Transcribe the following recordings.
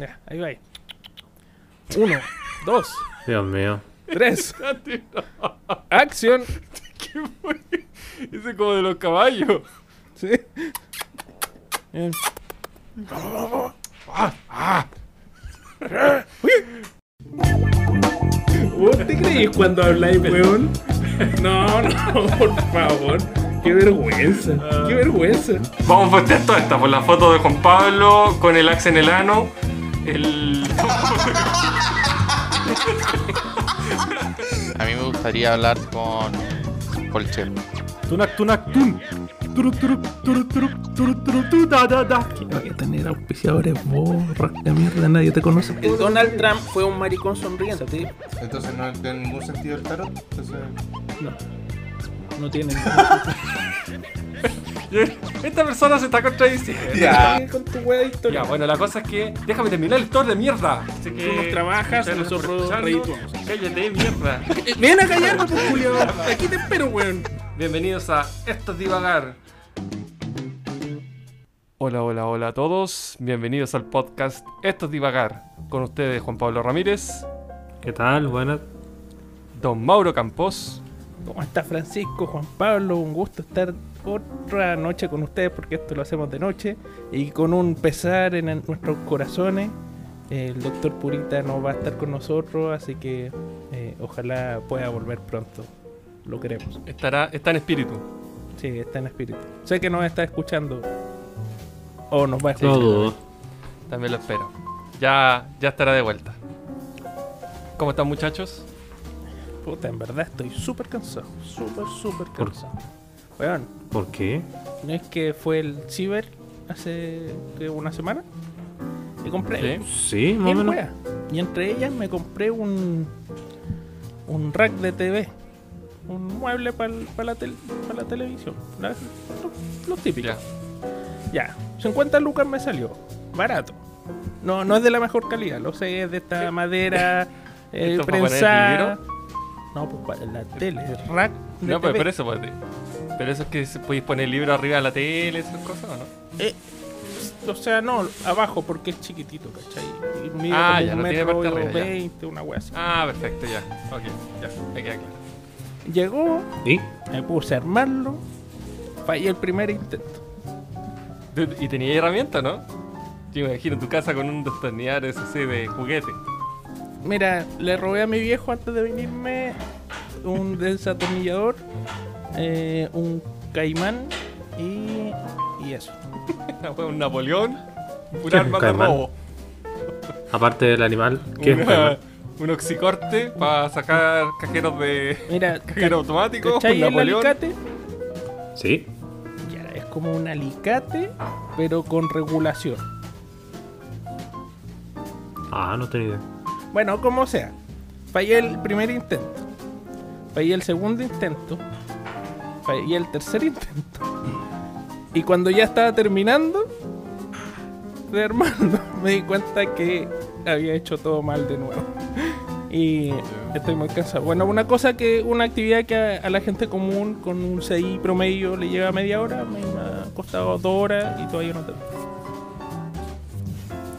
Ya, ahí va. ahí. Uno, dos, Dios mío. tres. Acción. ¿Qué fue? Ese como de los caballos. Sí. Bien. ¿Vos te creís cuando habláis, weón? No, no, por favor. Qué vergüenza, qué vergüenza. Vamos a postear toda esta por la foto de Juan Pablo con el axe en el ano. El. A mí me gustaría hablar con Colchel. Tunak, tunak, tun. Turu, turu, turu, turu, turu, turu, tu, da, da, da. Que vaya a tener auspiciadores, vos, rasca mierda, nadie te conoce. El Donald Trump fue un maricón sonriente, ¿sí? Entonces no tiene ningún sentido el tarot. Entonces... No. No tiene Esta persona se está contradiciendo. Ya. Con tu wea de historia. Ya, bueno, la cosa es que. Déjame terminar el store de mierda. Así que. Tú nos trabajas, nosotros. Cállate, mierda. Ven a callarme, pues, Julio. Aquí te espero, weón. Bienvenidos a Esto es Divagar. Hola, hola, hola a todos. Bienvenidos al podcast Esto es Divagar. Con ustedes Juan Pablo Ramírez, ¿Qué tal? Buenas. Don Mauro Campos ¿Cómo está Francisco, Juan Pablo? Un gusto estar otra noche con ustedes porque esto lo hacemos de noche y con un pesar en nuestros corazones. El doctor Purita no va a estar con nosotros, así que eh, ojalá pueda volver pronto. Lo queremos. estará, está en espíritu. Sí, está en espíritu. Sé que nos está escuchando o nos va a No escuchar. dudo. También lo espero. Ya, ya estará de vuelta. ¿Cómo están muchachos? Puta, en verdad estoy súper cansado. Súper, súper ¿Por- cansado. Weón, ¿Por qué? ¿no es que fue el ciber hace ¿qué, una semana? Y compré Sí. Sí, más o menos. Y entre ellas me compré un un rack de TV. Un mueble para la, tel- pa' la televisión. La- típicos. Ya. Ya. 50 lucas me salió. Barato. No, no es de la mejor calidad. Lo sé, es de esta madera eh, ¿Esto para poner el prensada. No, pues para la tele. El rack de No, pero, TV. pero eso, pues, pero eso es que podéis poner el libro arriba de la tele, esas cosas, ¿o no? Eh, o sea, no, abajo porque es chiquitito, ¿cachai? Y mide Ah, como ya, un no tiene metro arriba, ya. 20, una wea así. Ah, perfecto, ya. Ok, ya, me queda claro. Llegó, ¿Y? me puse a armarlo, fallé el primer intento. Y tenía herramientas, ¿no? Yo me imagino tu casa con un destornillador ese así de juguete. Mira, le robé a mi viejo antes de venirme un desatornillador, eh, un caimán y, y eso. Fue un Napoleón, un ¿Qué es arma de robo. Aparte del animal, ¿qué es Una- caimán? un oxicorte para sacar cajeros de Mira, cajero automático, ¿cachai un el Napoleón. alicate? Sí. Ya, es como un alicate, pero con regulación. Ah, no tenía idea. Bueno, como sea. Fallé el primer intento. Fallé el segundo intento. Fallé el tercer intento. Y cuando ya estaba terminando de armarlo, me di cuenta que había hecho todo mal de nuevo. Y estoy muy cansado. Bueno, una cosa que, una actividad que a, a la gente común con un CI promedio le lleva media hora, me ha costado dos horas y todavía no tengo.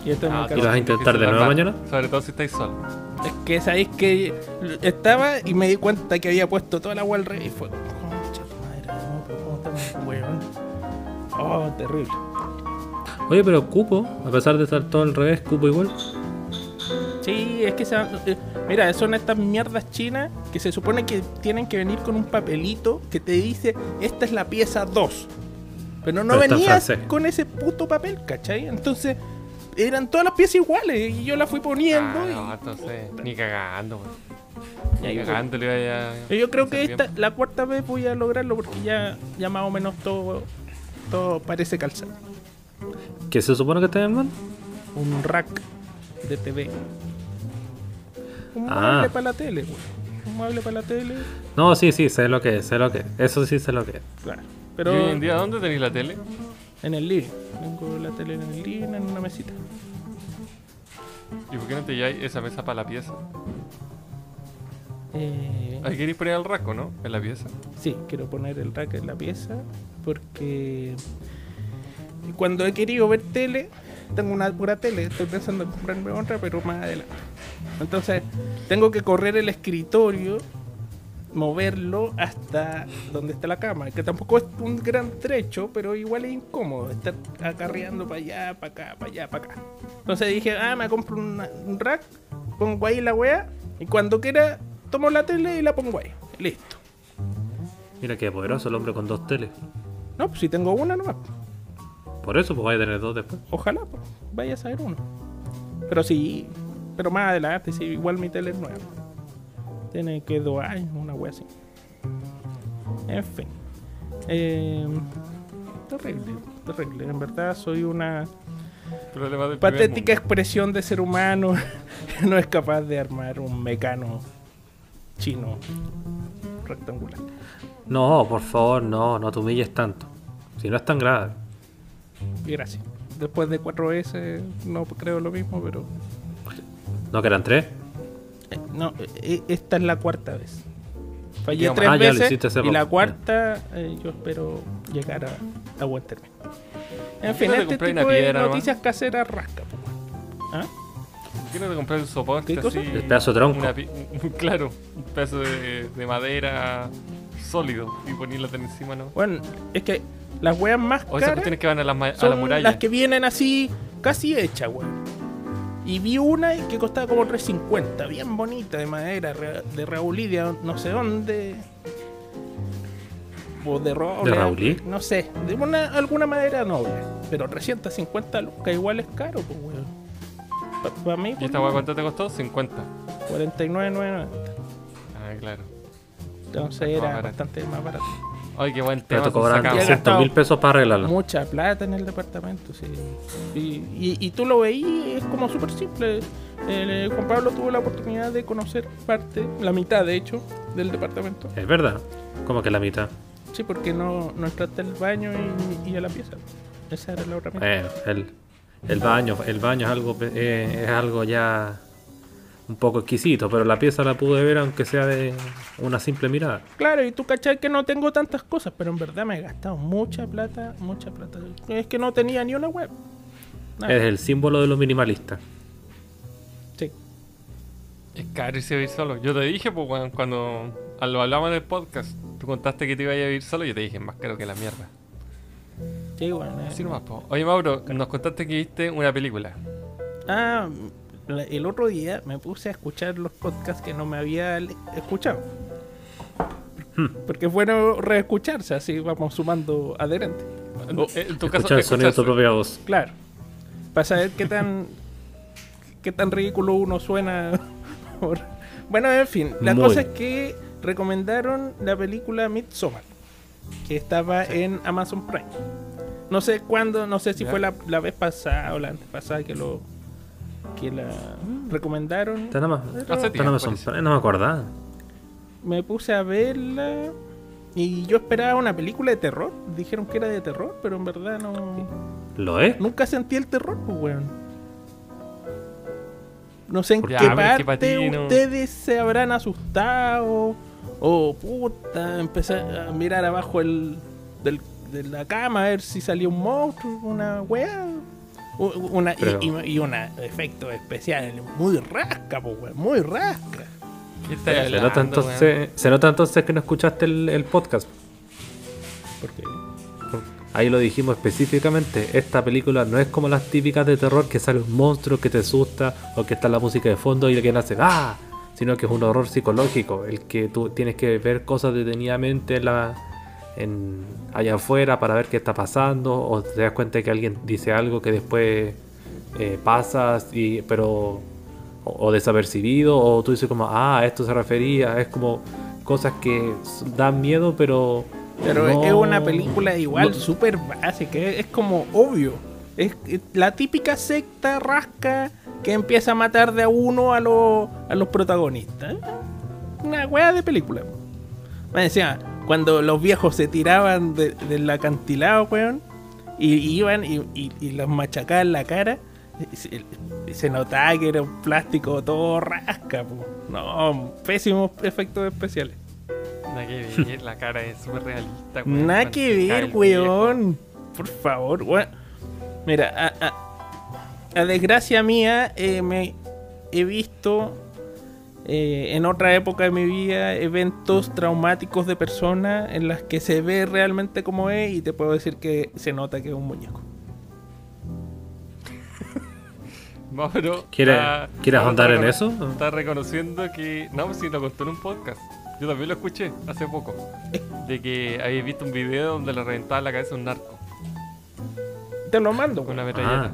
Y estoy muy Ah, cansado. ¿Y lo vas a intentar de nuevo mañana? Sobre todo si estáis solos. Es que sabéis que estaba y me di cuenta que había puesto toda la agua al revés y fue. Oh, terrible. Oye, pero cupo, a pesar de estar todo al revés, cupo igual. Sí, es que se, eh, mira, son estas mierdas chinas que se supone que tienen que venir con un papelito que te dice esta es la pieza 2. Pero no Pero venías con ese puto papel, ¿cachai? Entonces eran todas las piezas iguales y yo las fui poniendo Ah, y no, entonces, ni cagando, y ahí Ni fue. cagando le vaya a- Yo creo que esta, la cuarta vez voy a lograrlo porque ya, ya más o menos todo, todo parece calzar. ¿Qué se supone que está mal? Un rack de TV. Un Ah. mueble para la tele, güey. Un mueble para la tele. No, sí, sí, sé lo que es, sé lo que es. Eso sí sé lo que es. Claro. ¿Y Pero hoy en día dónde tenéis la tele? en el living. Tengo la tele en el living en una mesita. ¿Y por qué no te lleváis esa mesa para la pieza? Eh, Ahí queréis poner el rasco, ¿no? En la pieza. Sí, quiero poner el rack en la pieza porque cuando he querido ver tele tengo una pura tele, estoy pensando en comprarme otra, pero más adelante. Entonces, tengo que correr el escritorio, moverlo hasta donde está la cama, que tampoco es un gran trecho, pero igual es incómodo estar acarreando para allá, para acá, para allá, para acá. Entonces dije, ah, me compro una- un rack, pongo ahí la weá, y cuando quiera tomo la tele y la pongo ahí. Listo. Mira qué poderoso el hombre con dos teles. No, pues si tengo una nomás. Por eso, pues vaya a tener dos después. Ojalá, pues, vaya a saber uno. Pero sí, pero más adelante, sí, igual mi tele es nueva tiene que doar, una wea así. En fin. Em, terrible, terrible. En verdad soy una patética expresión de ser humano. no es capaz de armar un mecano chino rectangular. No, por favor, no, no te humilles tanto. Si no es tan grave. Gracias. Después de 4S no creo lo mismo, pero... ¿No que tres? No, eh, esta es la cuarta vez. Fallé Digamos, tres ah, veces y la cuarta eh, yo espero llegar a, a buen término. En ¿Por qué fin, este tipo una de noticias caseras rasca. ¿Ah? ¿Por qué no te comprar un soporte así? El pedazo de tronco. una claro, un pedazo de, de madera sólido y ponerlo encima, ¿no? Bueno, es que las weas más O esas caras cuestiones que van a la, ma- a la son muralla. las que vienen así, casi hechas, weón. Y vi una que costaba como 3.50, bien bonita, de madera, de Raulí, de no sé dónde. O de roble. ¿De Raulí? No sé, de una, alguna madera noble. Pero 350 lucas igual es caro, pues, weón. Para mí, ¿Y esta por weá cuánto te costó? 50. 49.990. Ah, claro. Entonces era bastante más barato. Ay, qué buen Pero tema. te cobran sacamos. Ya 200 gastado mil pesos para arreglarlo. Mucha plata en el departamento, sí. Y, y- y tú lo veí, es como súper simple. Eh, Juan Pablo tuvo la oportunidad de conocer parte, la mitad de hecho, del departamento. Es verdad. Como que la mitad. Sí, porque no, no entraste al baño y, y a la pieza. Esa era la otra mitad. Bueno, el, el baño, el baño es algo, pe- eh, es algo ya un poco exquisito, pero la pieza la pude ver aunque sea de una simple mirada. Claro, y tú cachai que no tengo tantas cosas, pero en verdad me he gastado mucha plata, mucha plata. Es que no tenía ni una web. Nada. Es el símbolo de los minimalistas. Sí. Es caro irse a vivir solo. Yo te dije, pues, weón, cuando lo hablamos en el podcast, tú contaste que te ibas a vivir solo, yo te dije, más caro que la mierda. Sí, bueno. eh. Así nomás, po. Oye, Mauro, nos contaste que viste una película. Ah, la- el otro día me puse a escuchar los podcasts que no me había escuchado. Porque es bueno reescucharse, así vamos sumando adherentes. Eh, en tu caso, Escuchar el sonido de tu propia voz. claro. Para saber qué tan qué tan ridículo uno suena. por- Bueno, en fin, la Muy. cosa es que recomendaron la película Midsommar, que estaba en Amazon Prime. No sé cuándo, no sé si Ya. fue la, la vez pasada o la antepasada que lo que la recomendaron. Está parece. no me acordaba. me puse a verla y yo esperaba una película de terror. Dijeron que era de terror, pero en verdad no. ¿Lo es? Nunca sentí el terror, pues, weón. No sé en Ya, qué es que parte ustedes se habrán asustado. O puta, empecé a mirar abajo el, del- de la cama a ver si salía un monstruo, una weá. Una, y- Pero- y, y un efecto especial muy rasca, pues, muy rasca. ¿Qué estás Se hablando, nota, entonces, se nota entonces que no escuchaste el, el podcast. Ahí lo dijimos específicamente. Esta película no es como las típicas de terror que sale un monstruo que te asusta o que está la música de fondo y alguien hace ¡Ah! Sino que es un horror psicológico. El que tú tienes que ver cosas detenidamente en la, en, allá afuera para ver qué está pasando. O te das cuenta que alguien dice algo que después eh, pasas, y, pero. O, o desapercibido. O tú dices como Ah, esto se refería. Es como cosas que dan miedo, pero. Pero no- es una película igual no- súper básica, es, es como obvio. Es, es la típica secta rasca que empieza a matar de a uno a, los a los protagonistas. Una weá de película. Me decía, cuando los viejos se tiraban de- del acantilado, weón, y, y iban y, y- y los machacaban la cara, se, se notaba que era un plástico todo rasca. po. No, pésimos efectos especiales. Nada que ver, la cara es súper realista. weón. Nada que ver, weón. Por favor, weón. Mira, a- a- a desgracia mía, eh, me he visto eh, en otra época de mi vida eventos traumáticos de personas en las que se ve realmente como es y te puedo decir que se nota que es un muñeco. No, pero ¿Quieres- está- quieres ahondar en eso? Está reconociendo que. No, sí, lo contó en un podcast. Yo también lo escuché hace poco. De que habéis visto un video donde le reventaba la cabeza a un narco Te lo mando. con una metralleta.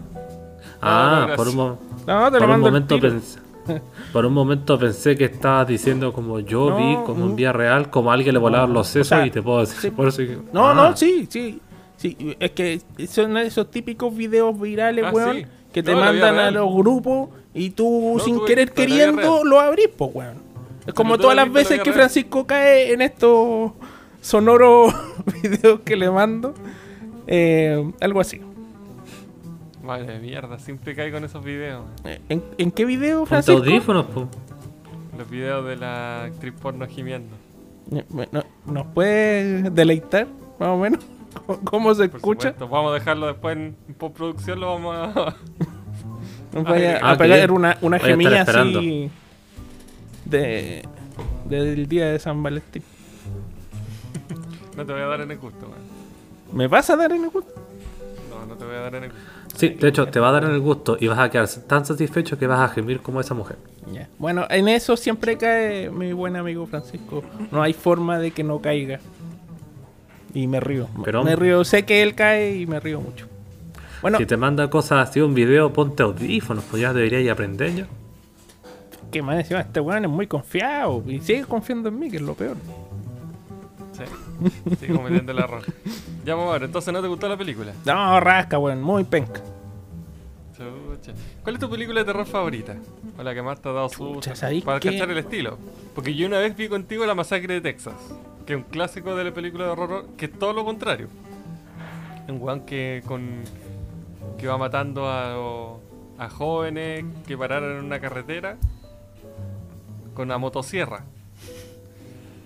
Ah, no, por un, mo- No, te por lo un mando. al momento pensé, por un momento pensé que estabas diciendo como yo No, vi como en vía real como a alguien le volaban los sesos sea, y te puedo decir sí. por eso que- No, Ah, no, sí, sí. Sí, es que son esos típicos videos virales, Ah, weón, sí. que te No, mandan a real. los grupos y tú No, sin tú- querer queriendo lo abrís, pues, weón. Es como todas la las veces que real. Francisco cae en estos sonoros videos que le mando. Eh, algo así. Madre mierda, siempre cae con esos videos. Eh, ¿En, en qué video, Francisco? audífonos, po. Los videos de la actriz porno gimiendo. Bueno, ¿Nos puede deleitar, más o menos? ¿Cómo- ¿Cómo se Por escucha? supuesto. Vamos a dejarlo después en, en postproducción, lo vamos a. Nos vaya Ah, a pegar bien. una, una gemilla así de, del día de San Valentín. No te voy a dar en el gusto, weón. ¿Me vas a dar en el gusto? No, no te voy a dar en el gusto. Sí, de hecho te va a dar el gusto y vas a quedar tan satisfecho que vas a gemir como esa mujer. Bueno, en eso siempre cae mi buen amigo Francisco. No hay forma de que no caiga. Y me río. Pero- me río. Sé que él cae y me río mucho. Bueno, Si te manda cosas así un video, ponte audífonos, pues ya deberías aprender ya. que más encima este weón es muy confiado. Y sigue confiando en mí, que es lo peor. Sí. Sigo cometiendo el error. Ya, vamos a ver. Entonces, ¿no te gustó la película? No, rasca, weón. Muy penca. Chucha. ¿Cuál es tu película de terror favorita? O la que más te ha dado ¿sabéis Para qué? cachar el estilo. Porque yo una vez vi contigo La Masacre de Texas. Que es un clásico de la película de horror. Que es todo lo contrario. Un weón que con. que va matando a, a jóvenes que pararon en una carretera. Con una motosierra.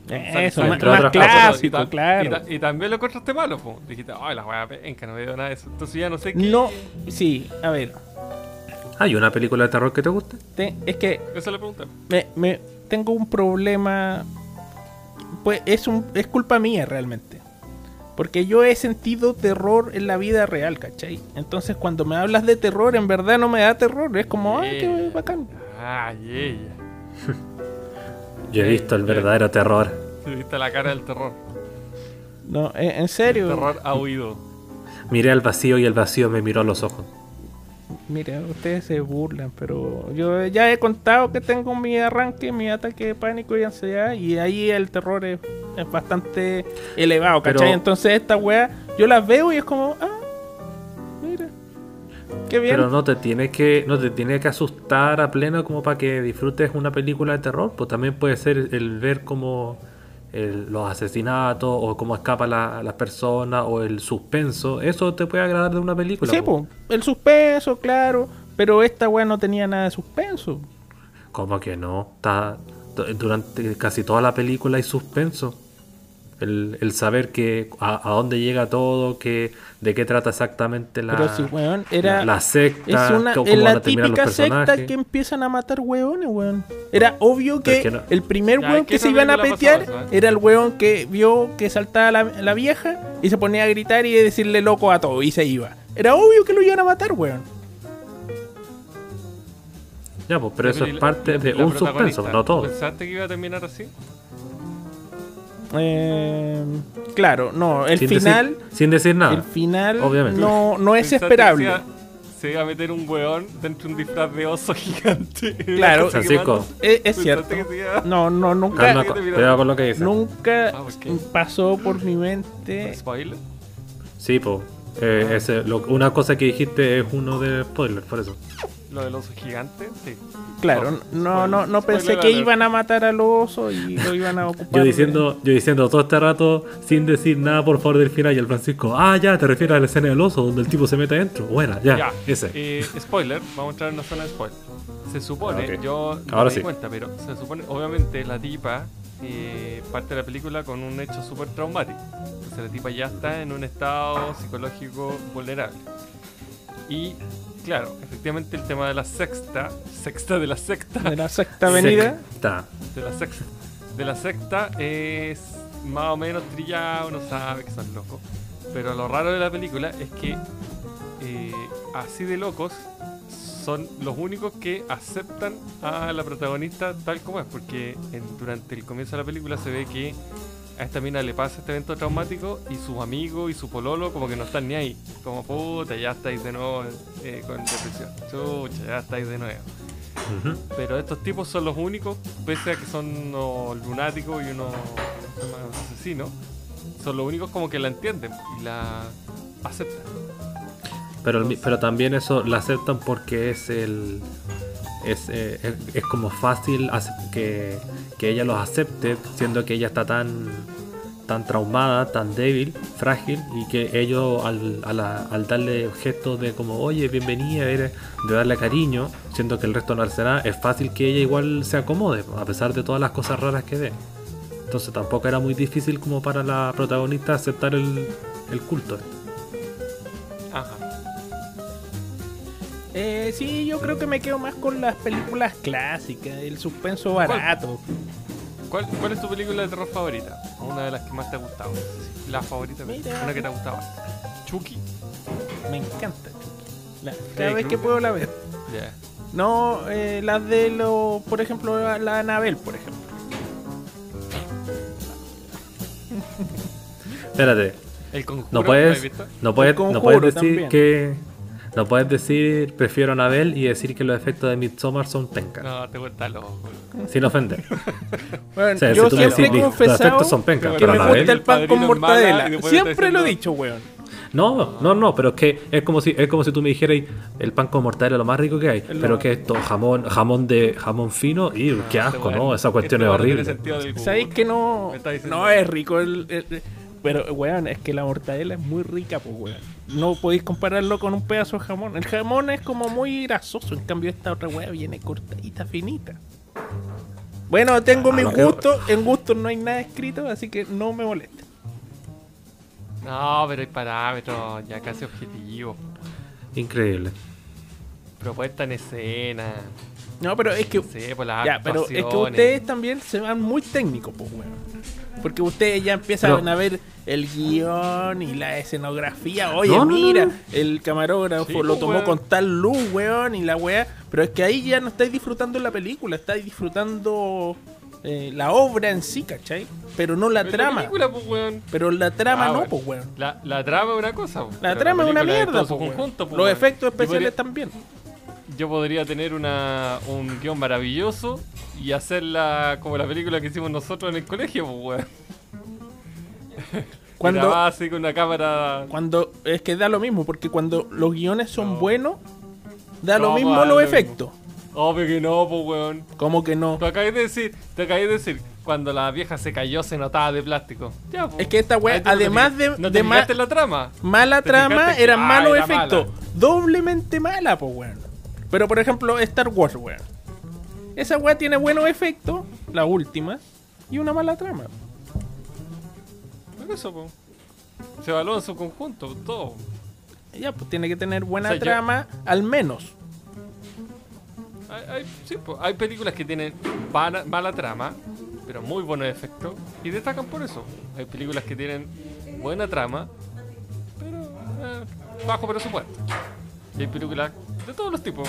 Eso, más, clásico, Y claro. Y, ta- y también lo encontraste malo, po. Dijiste, ay, la weá penca, no veo nada de eso. Entonces ya no sé qué. No, sí, a ver. ¿Hay una película de terror que te guste? te- es que Eso le pregunté. me, me- tengo un problema. Pues es un es culpa mía realmente. Porque yo he sentido terror en la vida real, ¿cachai? Entonces cuando me hablas de terror, en verdad no me da terror. Es como, ay, qué Yeah. bacán. Ay, ella. Yo he visto el verdadero terror. Te viste la cara del terror. No, en, en serio. Terror ha huido. Miré al vacío y el vacío me miró a los ojos. Mira, ustedes se burlan, pero yo ya he contado que tengo mi arranque, mi ataque de pánico y ansiedad, y ahí el terror es, es bastante elevado, ¿cachai? Pero- Entonces esta weá, yo las veo y es como, ah, qué bien. Pero no te tiene que no te tiene que asustar a pleno como para que disfrutes una película de terror, pues también puede ser el ver como el- los asesinatos o cómo escapan la- las personas o el suspenso, eso te puede agradar de una película. sí, po. pues, el suspenso, claro, pero esta weá no tenía nada de suspenso. Como que no, está durante casi toda la película hay suspenso. El, el saber que a, a dónde llega todo, que de qué trata exactamente la, pero sí, weón, era... la, la secta, Es una, cómo es van la típica secta que empiezan a matar hueones, weón. Era obvio que, es que no- el primer Ya, weón es que que se iban a petear era el weón que vio que saltaba la, la vieja y se ponía a gritar y decirle loco a todo y se iba. Era obvio que lo iban a matar, weón. Ya, pues, pero eso es parte la- de la un suspenso, no todo. ¿Pensaste que iba a terminar así? Eh, claro, no, el sin, final, decir, sin decir nada. el final Obviamente. no, no es ¿Pensaste que esperable. Se iba, se iba a meter un weón dentro de un disfraz de oso gigante. Claro. Francisco. Es, es ¿Pensaste cierto. iba- No, no, nunca, con lo que nunca Ah, pasó por mi mente. ¿Spoiler? Sí, pues. Eh, ese- lo- una cosa que dijiste es uno de spoilers, por eso. ¿Lo del oso gigante? Sí. Claro, no, no, no pensé que alert. iban a matar al oso y lo iban a ocupar. Yo de- diciendo, yo diciendo todo este rato sin decir nada por favor del final y el Francisco, ah ya, te refieres a la escena del oso donde el tipo se mete adentro. Buena, ya, ese. Eh, spoiler, vamos a entrar en una zona de spoiler. Se supone, Ah, yo no Ahora me di sí. cuenta, pero se supone, obviamente la tipa eh, parte de la película con un hecho súper traumático. Entonces la tipa ya está en un estado psicológico vulnerable. Y claro, efectivamente el tema de la sexta, sexta de la secta, De la sexta avenida. Está. de la sexta, de la secta es más o menos trillado, uno sabe que son locos. Pero lo raro de la película es que eh, así de locos son los únicos que aceptan a la protagonista tal como es, porque en- durante el comienzo de la película se ve que a esta mina le pasa este evento traumático y sus amigos y su pololo como que no están ni ahí. Como puta, ya estáis de nuevo eh, con depresión. Chucha, ya estáis de nuevo. Pero estos tipos son los únicos, pese a que son unos lunáticos y unos asesinos, son los únicos como que la entienden y la aceptan. Pero, también eso la aceptan porque es eh, como fácil que, ella los acepte, siendo que ella está tan traumada, tan débil, frágil, y que ellos al, darle gestos de como, oye, bienvenida, de darle cariño, siendo que el resto no hace es fácil que ella igual se acomode, a pesar de todas las cosas raras que ve. Entonces tampoco era muy difícil como para la protagonista aceptar el culto. Eh, sí, yo creo que me quedo más con las películas clásicas, el suspenso barato. ¿Cuál, cuál es tu película de terror favorita? Una de las que más te ha gustado. La favorita, Mira. una que te ha gustado. Chucky. Me encanta. Chucky. La- cada vez que puedo la ver. Ya. No, eh, las de los, por ejemplo, la, la Anabel, por ejemplo. Espérate, El conjuro. no ¿la puedes, no puedes, El no puedes decir también. que, no puedes decir prefiero a Anabel y decir que los efectos de Midsommar son pencas, No, te cuesta loco. sin ofender. Bueno, O sea, yo si tú me siempre he los efectos son pencas, que pero me Anabel- gusta el pan con es mortadela. Siempre lo he dicho, weón. No, no, no, pero es que es como si es como si tú me dijeras el pan con mortadela es lo más rico que hay, Es pero que esto jamón jamón de jamón fino y qué asco, Este no, esa cuestión este es no tiene horrible. ¿Sabéis que no? No es rico el, el- el- Pero, weón, es que la mortadela es muy rica, pues, weón. No podéis compararlo con un pedazo de jamón. El jamón es como muy grasoso. En cambio, esta otra weá viene cortadita, finita. Bueno, tengo Ah, mis lo que- gustos. En gustos no hay nada escrito, así que no me moleste. No, pero hay parámetros ya casi objetivos. Increíble. Propuesta en escena. No, pero es que. Por las Ya, pero es que ustedes también se van muy técnicos, pues, weón. Porque ustedes ya empiezan Pero- a ver el guion y la escenografía. Oye, No, no, no, mira, no. el camarógrafo Sí, lo pues, tomó weón. con tal luz, weón, y la weá. Pero es que ahí ya no estáis disfrutando la película, estáis disfrutando eh, la obra en sí, ¿cachai? Pero no la Pero trama. película, pues, weón. Pero la trama Ah, no, bueno. pues, weón. La, la trama es una cosa. pues, La trama es una mierda, pues, conjunto, pues, Los weón. efectos especiales podría- también. Yo podría tener una, un guion maravilloso y hacerla como la película que hicimos nosotros en el colegio, pues, weón. Cuando- así con una cámara. Cuando es que da lo mismo, porque cuando los guiones son No. buenos, da lo mismo pues, los lo efectos. Obvio que no, pues, weón. Como que no. Te acabé de decir, te acabé de decir, cuando la vieja se cayó se notaba de plástico. Ya, pues. Es que esta weá, no te además de- ¿No de te ma- en la trama? Mala ¿Te trama, eran ah, malos era efectos. mala? Doblemente mala, pues weón. Pero por ejemplo, Star Wars, weón. Esa weá tiene buenos efectos, la última, y una mala trama. Por eso, pues. Se evalúa en su conjunto, todo. Ya, pues tiene que tener buena O sea, yo- trama, al menos. Hay, hay- sí, pues, hay películas que tienen mala, mala trama, pero muy buenos efectos, y destacan por eso. Hay películas que tienen buena trama, pero eh, bajo presupuesto. Y hay películas de todos los tipos.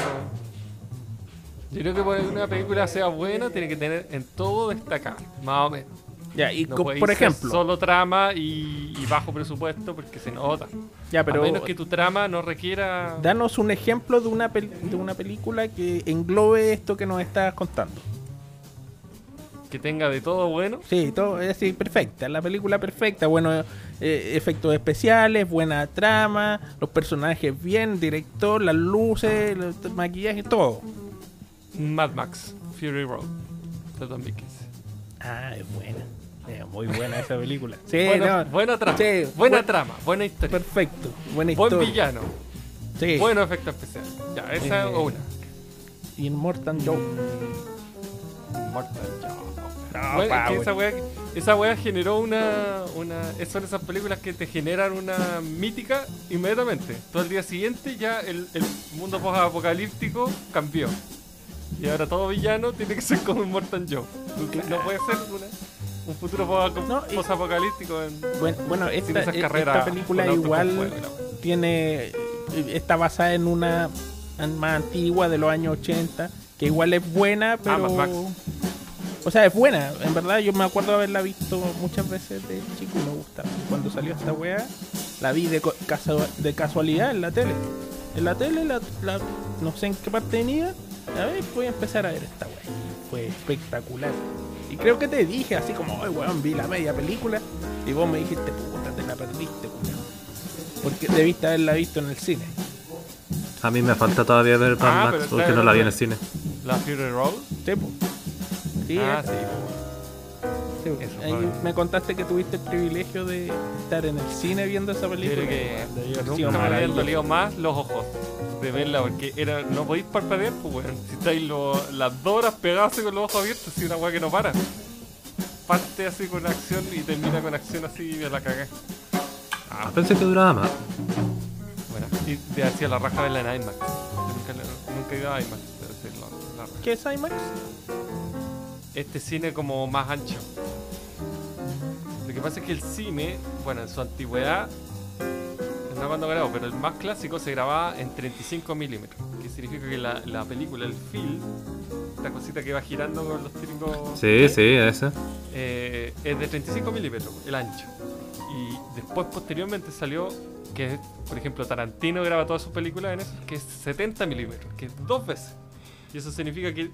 Yo creo que para que una película sea buena, tiene que tener en todo destacado, más o menos. Ya, y No co- por ejemplo, Solo trama y, y bajo presupuesto porque se nota. ya, pero a menos que tu trama no requiera. danos un ejemplo de una, pel- de una película que englobe esto que nos estás contando. Que tenga de todo bueno. Sí, todo es así, perfecta, la película perfecta, buenos eh, efectos especiales, buena trama, los personajes bien, director, las luces, el maquillaje, todo. Mad Max, Fury Road, de 2015. Ah, es buena. Es muy buena esa película. Sí, buena, no, buena trama, sí, buena buen- trama, buena historia, Perfecto, buena buen villano, Sí. buenos efectos especiales. Ya, esa Eh, es una. Y en Mortal Joe. Mortal Joe. No, Bueno, pa, es que esa wea, esa weá generó una, una. Son esas películas que te generan una mítica inmediatamente. Todo el día siguiente ya el, el mundo post-apocalíptico cambió. Y ahora todo villano tiene que ser como un Morton Joe. No puede ser una- un futuro No, post-apocalíptico en, Bueno, bueno esta, esas e- carreras. esta película igual tiene está basada en una más antigua de los años 80 que igual es buena pero Mad Max. O sea es buena en verdad yo me acuerdo haberla visto muchas veces de chico y me gustaba cuando salió esta weá la vi de, de casualidad en la tele en la tele la, la- no sé en qué parte venía a ver voy a empezar a ver esta weá fue espectacular y creo que te dije así como ay weón vi la media película y vos me dijiste puta te la perdiste weón porque debiste haberla visto en el cine. A mí me falta todavía ver Mad Ah, Max porque no la vi en el cine. La Fury Road. Sí, po. Sí, ah, es- sí. sí, eso Ahí me contaste que tuviste el privilegio de estar en el cine viendo esa Yo película. creo que nunca me habían dolido más los ojos de verla porque era, no podéis parpadear, pues weón. Si estáis lo- las dos horas pegadas así con los ojos abiertos, así una weá que no para. Parte así con acción y termina con acción así y la cagué. Ah, pensé que duraba más. Bueno, y de hacía la raja de la en IMAX. Nunca, he ido a IMAX, pero sí, la- la raja. ¿Qué es IMAX? Este cine como más ancho. Lo que pasa es que el cine, bueno, en su antigüedad, no cuando grabó, pero el más clásico se grababa en 35 milímetros. Que significa que la, la película, el film, esta cosita que va girando con los típicos. Sí, sí, ese. eh, es de 35 milímetros, el ancho. Y después, posteriormente, salió que, por ejemplo, Tarantino graba todas sus películas en eso, que es 70 milímetros, que es dos veces. Y eso significa que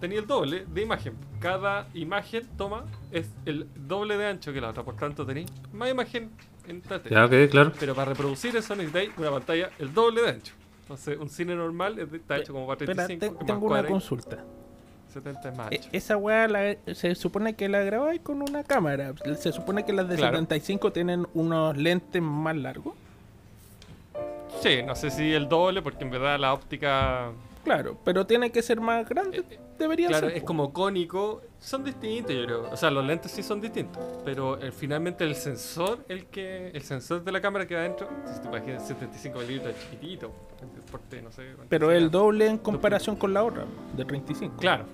tenía el doble de imagen. Cada imagen toma es el doble de ancho que la otra, por tanto tenéis más imagen en la tele. Ya, ok, claro. Pero para reproducir eso necesitáis una pantalla el doble de ancho. Entonces, un cine normal está hecho como para Espera, 35, te- es más tengo una cuadrado, consulta. 70 es más E- ancho. esa weá la- se supone que la grabáis con una cámara. Se supone que las de Claro. 75 tienen unos lentes más largos. Sí, no sé si el doble, porque en verdad la óptica Claro, pero tiene que ser más grande. Eh, Debería Claro, ser. es po. como cónico. Son distintos, yo creo. O sea, los lentes sí son distintos. Pero eh, finalmente el sensor, el que el sensor de la cámara que va adentro, si te imaginas 75 milímetros chiquitito, porte, no sé. Pero el doble en comparación con la otra, de 35. Claro.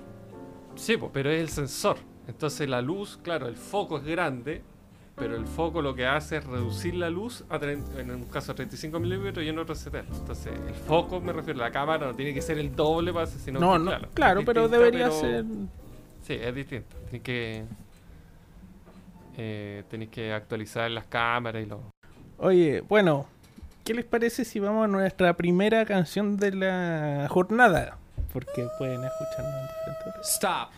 Sí, pero es el sensor. Entonces la luz, claro, el foco es grande, pero el foco lo que hace es reducir la luz a en un caso a 35 milímetros y en otro a 70. Entonces el foco, me refiero, la cámara no tiene que ser el doble para hacer, sino No, que, no, claro, claro, pero debería pero- ser. Sí, es distinto. Tienes que. Eh, tenéis que actualizar las cámaras y lo. Oye, bueno, ¿qué les parece si vamos a nuestra primera canción de la jornada? Porque pueden escucharnos en diferentes horas. Stop.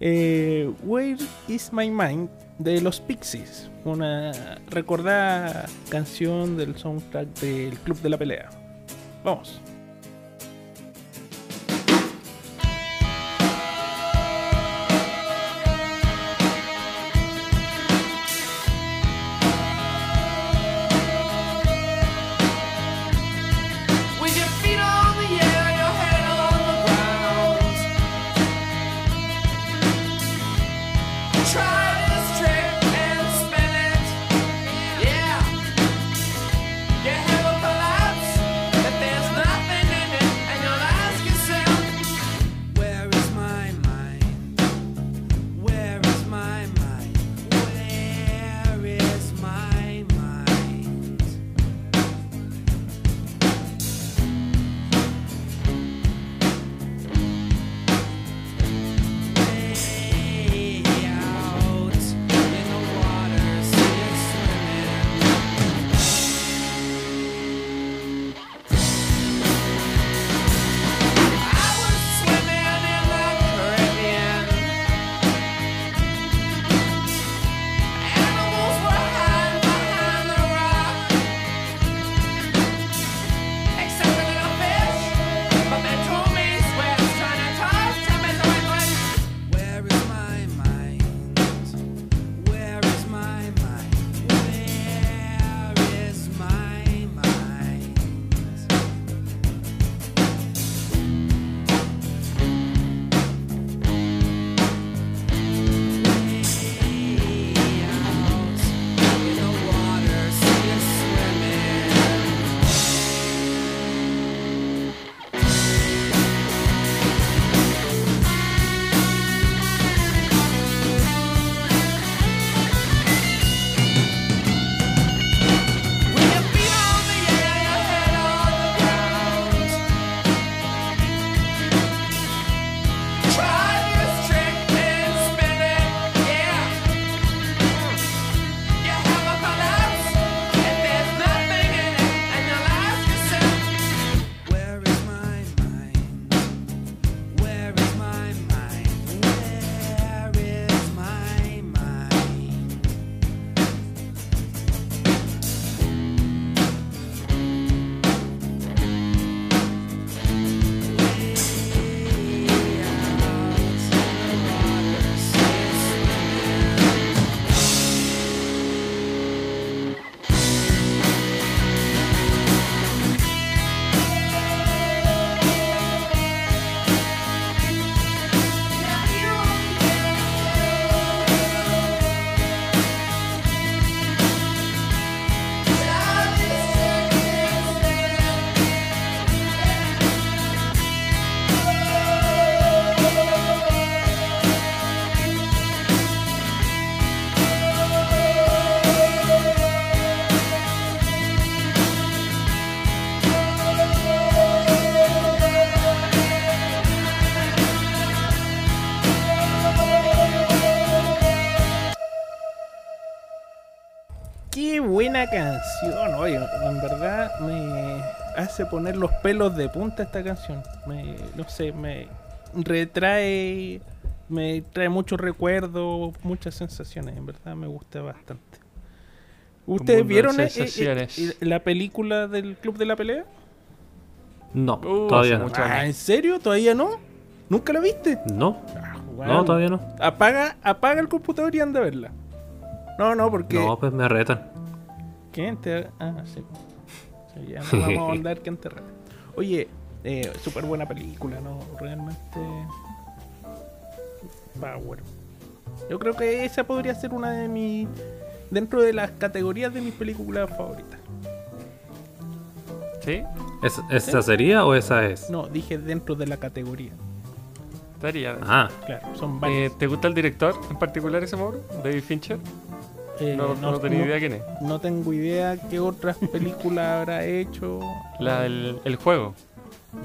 Eh, Where is My Mind de los Pixies, una recordada canción del soundtrack del Club de la Pelea. Vamos. Buena canción, oye, en verdad me hace poner los pelos de punta esta canción. Me, no sé, me retrae, me trae muchos recuerdos, muchas sensaciones, en verdad me gusta bastante. ¿Ustedes vieron eh, eh, sensaciones. eh, la película del Club de la Pelea? No, Uh, todavía no. Ah, ¿En serio? ¿Todavía no? ¿Nunca la viste? No, Ah, no, todavía no. Apaga, apaga el computador y anda a verla. No, no, porque... No, pues me retan. ¿Quién te.? Ah, sí. Sí, ya no vamos a andar que enterrar. Oye, eh, súper buena película, ¿no? Realmente. Power. Yo creo que esa podría ser una de mis. Dentro de las categorías de mis películas favoritas. ¿Sí? ¿Es- ¿Esa sería o esa es? No, dije dentro de la categoría. Estaría. Ah, Claro, son Eh, varias. ¿Te gusta el director en particular ese Mauro? David Fincher. Eh, No, no, tenía idea quién es. no tengo idea qué otras películas habrá hecho. La del el juego.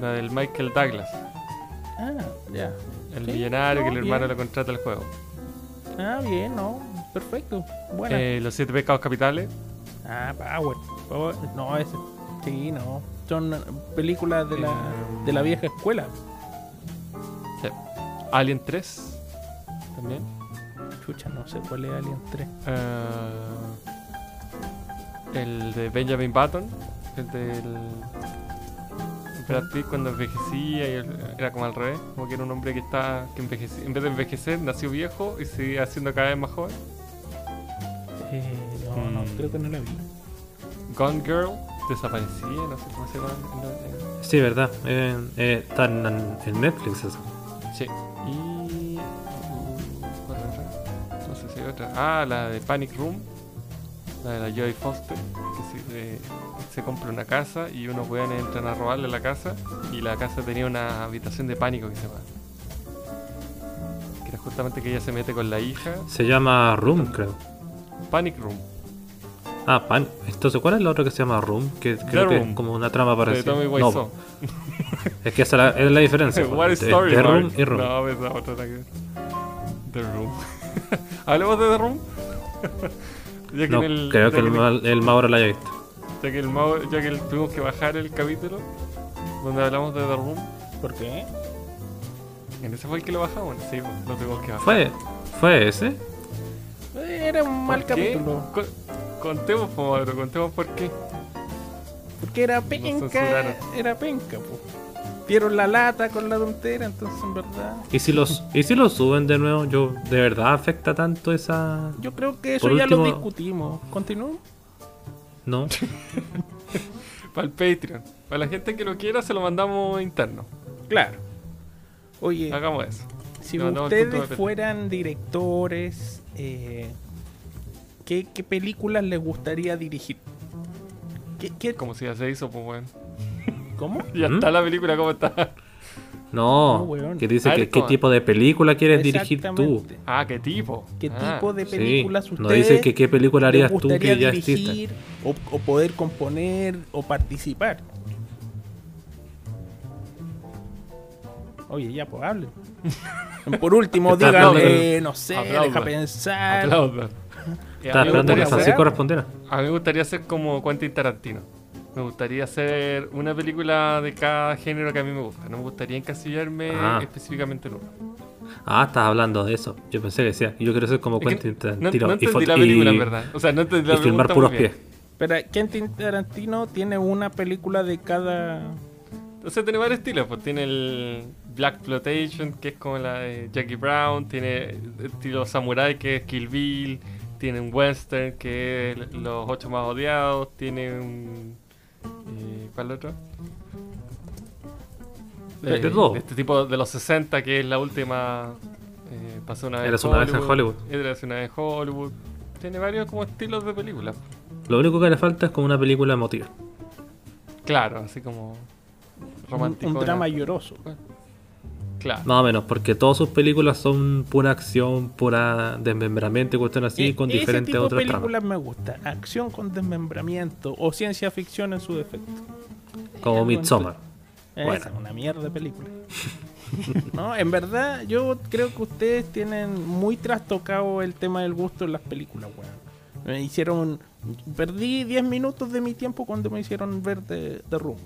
La del Michael Douglas. Ah, ya. El Sí, millonario que el hermano bien. le contrata el juego. Ah, bien, no. Perfecto. Buena. Eh, los siete pecados capitales. Ah, Power. Power. No, ese. Sí, no. Son películas de la, de la vieja escuela. Sí. Alien 3. También. Chucha, no sé cuál es Alien 3. Eh, el de Benjamin Button. El del. Brad Pitt cuando envejecía y era como al revés. Como que era un hombre que está. que envejecía. En vez de envejecer, nació viejo y sigue haciendo cada vez más joven. Eh, no, no, Mm. creo que no la vi. Gone Girl. Desaparecía, no sé cómo se llama. sí, verdad. Eh, eh, está en, en Netflix eso. Sí. Y. otra? Otra. Ah, la de Panic Room. La de la Joy Foster. Que se, se compra una casa y unos weones entran a robarle la casa. Y la casa tenía una habitación de pánico que se llama. Que era justamente que ella se mete con la hija. Se llama Room, creo. Panic Room. Ah, Pan. Entonces, ¿cuál es la otra que se llama Room? Que creo que es como una trama De parecida. Tommy No, Wiseau. es que esa la- es la diferencia. What is de- Story? Room y Room. No, otra nada que ver. The Room. Hablemos de The Room. ya que No, en el, creo ya que el, el Mauro la haya visto. Ya que, el Mau- ya que el- tuvimos que bajar el capítulo donde hablamos de The Room. ¿Por qué? En ese fue el que lo bajamos. Sí, pues, lo tuvimos que bajar. ¿Fue, fue ese? Eh, Era un mal capítulo. Con- contemos, Mauro, contemos por qué. Porque era penca. Era penca, po. Dieron la lata con la tontera, entonces en verdad. ¿Y si los, y si los suben de nuevo? Yo, ¿De verdad afecta tanto esa...? Yo creo que eso Por ya lo discutimos. ¿Continuamos? No. Para el Patreon. Para la gente que lo quiera, se lo mandamos interno. Claro. Oye, Hagamos eso. si ustedes de fueran directores, eh, ¿qué, qué películas les gustaría dirigir? ¿Qué, qué- Como si ya se hizo, pues, weón. ¿Cómo? Ya ¿Mm? está la película, ¿cómo está? No, No, weón. que dice que qué tipo de película quieres dirigir tú. Ah, ¿qué tipo? ¿Qué Ah, tipo de Sí, películas ustedes no dice que qué película harías tú que ya dirigir o, o poder componer o participar? Oye, ya, pues hablen. Por último, díganle, aplaudan. no sé, deja pensar. Aplaudan. Y a Estaba esperando que Francisco respondiera. A mí me gustaría ser como Quentin Tarantino. Me gustaría hacer una película de cada género que a mí me gusta. No me gustaría encasillarme Ah. específicamente en uno. Ah, estás hablando de eso. Yo pensé que decía, yo quiero ser como Es Quentin no, Tarantino no y, entendí fo- la película, y- en verdad. O sea, no entendí y la filmar puros pies. Pero Quentin Tarantino tiene una película de cada. Entonces tiene varios estilos. Pues tiene el Black Flotation, que es como la de Jackie Brown. Tiene el estilo Samurai, que es Kill Bill. Tiene un Western, que es Los Ocho Más Odiados. Tiene un... eh, ¿Cuál otro? De Eh, todo. Este tipo de los 60, que es la última... eh, pasó una vez Eras una vez en Hollywood. Eras una vez en Hollywood. Tiene varios como estilos de películas. Lo único que le falta es como una película emotiva. Claro, así como... Un, Romántico. un drama lloroso. Claro. Más o menos, porque todas sus películas son pura acción, pura desmembramiento y cuestiones así, E- con ese diferentes tipo de otras tramas. películas me gusta. Acción con desmembramiento o ciencia ficción en su defecto. Como Midsommar. Esa Bueno. es una mierda de película. no, en verdad, yo creo que ustedes tienen muy trastocado el tema del gusto en las películas, weón. Me hicieron. Perdí 10 minutos de mi tiempo cuando me hicieron ver The, The Room.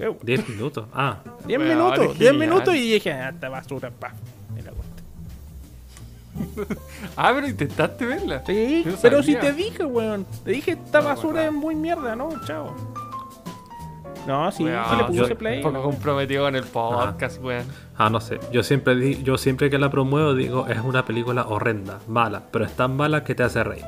¿Qué? 10 minutos. Ah, 10 Weón, minutos, es 10 genial. minutos y dije, ah, esta basura, pa. Me la. Ah, pero intentaste verla. Sí, Yo no pero si te dije, weón. Te dije, esta No, basura es muy mierda, ¿no? Chao. No, sí, Weón, sí le yo- puse play. Un poco comprometido con el podcast, weón. ah, no sé. Yo siempre, yo siempre que la promuevo digo, es una película horrenda, mala, pero es tan mala que te hace reír.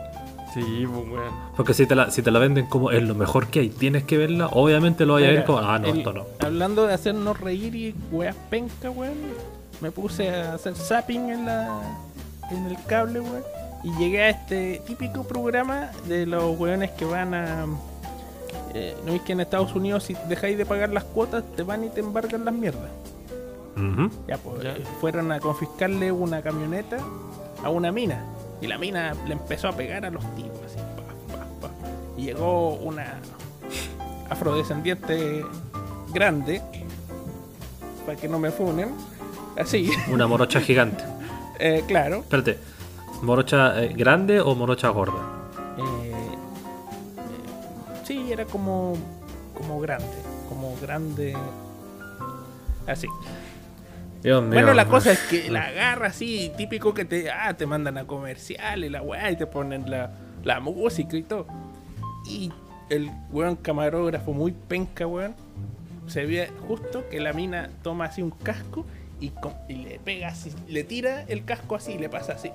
Sí, pues, weón. Porque si te la, si te la venden como es lo mejor que hay, tienes que verla, obviamente lo vaya a ver como, ah, no, el- esto no. Hablando de hacernos reír y weas penca, weón. Me puse a hacer zapping en la en el cable, weón. Y llegué a este típico programa de los weones que van a. eh, ¿No es que en Estados Unidos si dejáis de pagar las cuotas te van y te embargan las mierdas? Ya, pues Ya. fueron a confiscarle una camioneta a una mina. Y la mina le empezó a pegar a los tipos, así, pa, pa, pa. Y llegó una afrodescendiente grande, para que no me funen, así, Una morocha gigante. eh, claro. Espérate, ¿morocha eh, grande o morocha gorda? eh, eh, sí, era como, como grande, como grande, así. Dios mío. Bueno, la cosa es que la agarra así, típico que te, ah, te mandan a comerciales, la weá, y te ponen la, la música y todo. Y el weón camarógrafo muy penca, weón, se ve justo que la mina toma así un casco y, co- y le pega así, le tira el casco así y le pasa así.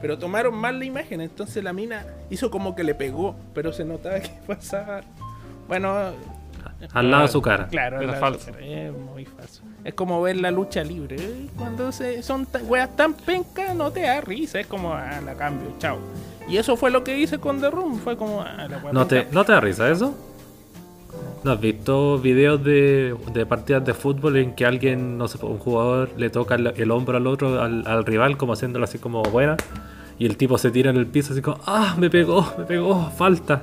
Pero tomaron mal la imagen, entonces la mina hizo como que le pegó, pero se notaba que pasaba. Bueno, Al lado de su cara. Claro, Era la- falso. Es muy falso. Es como ver la lucha libre. Cuando se, son weas tan pencas, no te da risa. Es como, ah, la cambio, chao. Y eso fue lo que hice con The Room. Fue como, ah, la wea ¿No te. ¿No te da risa eso? ¿No has visto videos de, de partidas de fútbol en que alguien, no sé, un jugador le toca el, el hombro al otro, al, al rival, como haciéndolo así como buena, y el tipo se tira en el piso así como, ah, me pegó, me pegó, falta.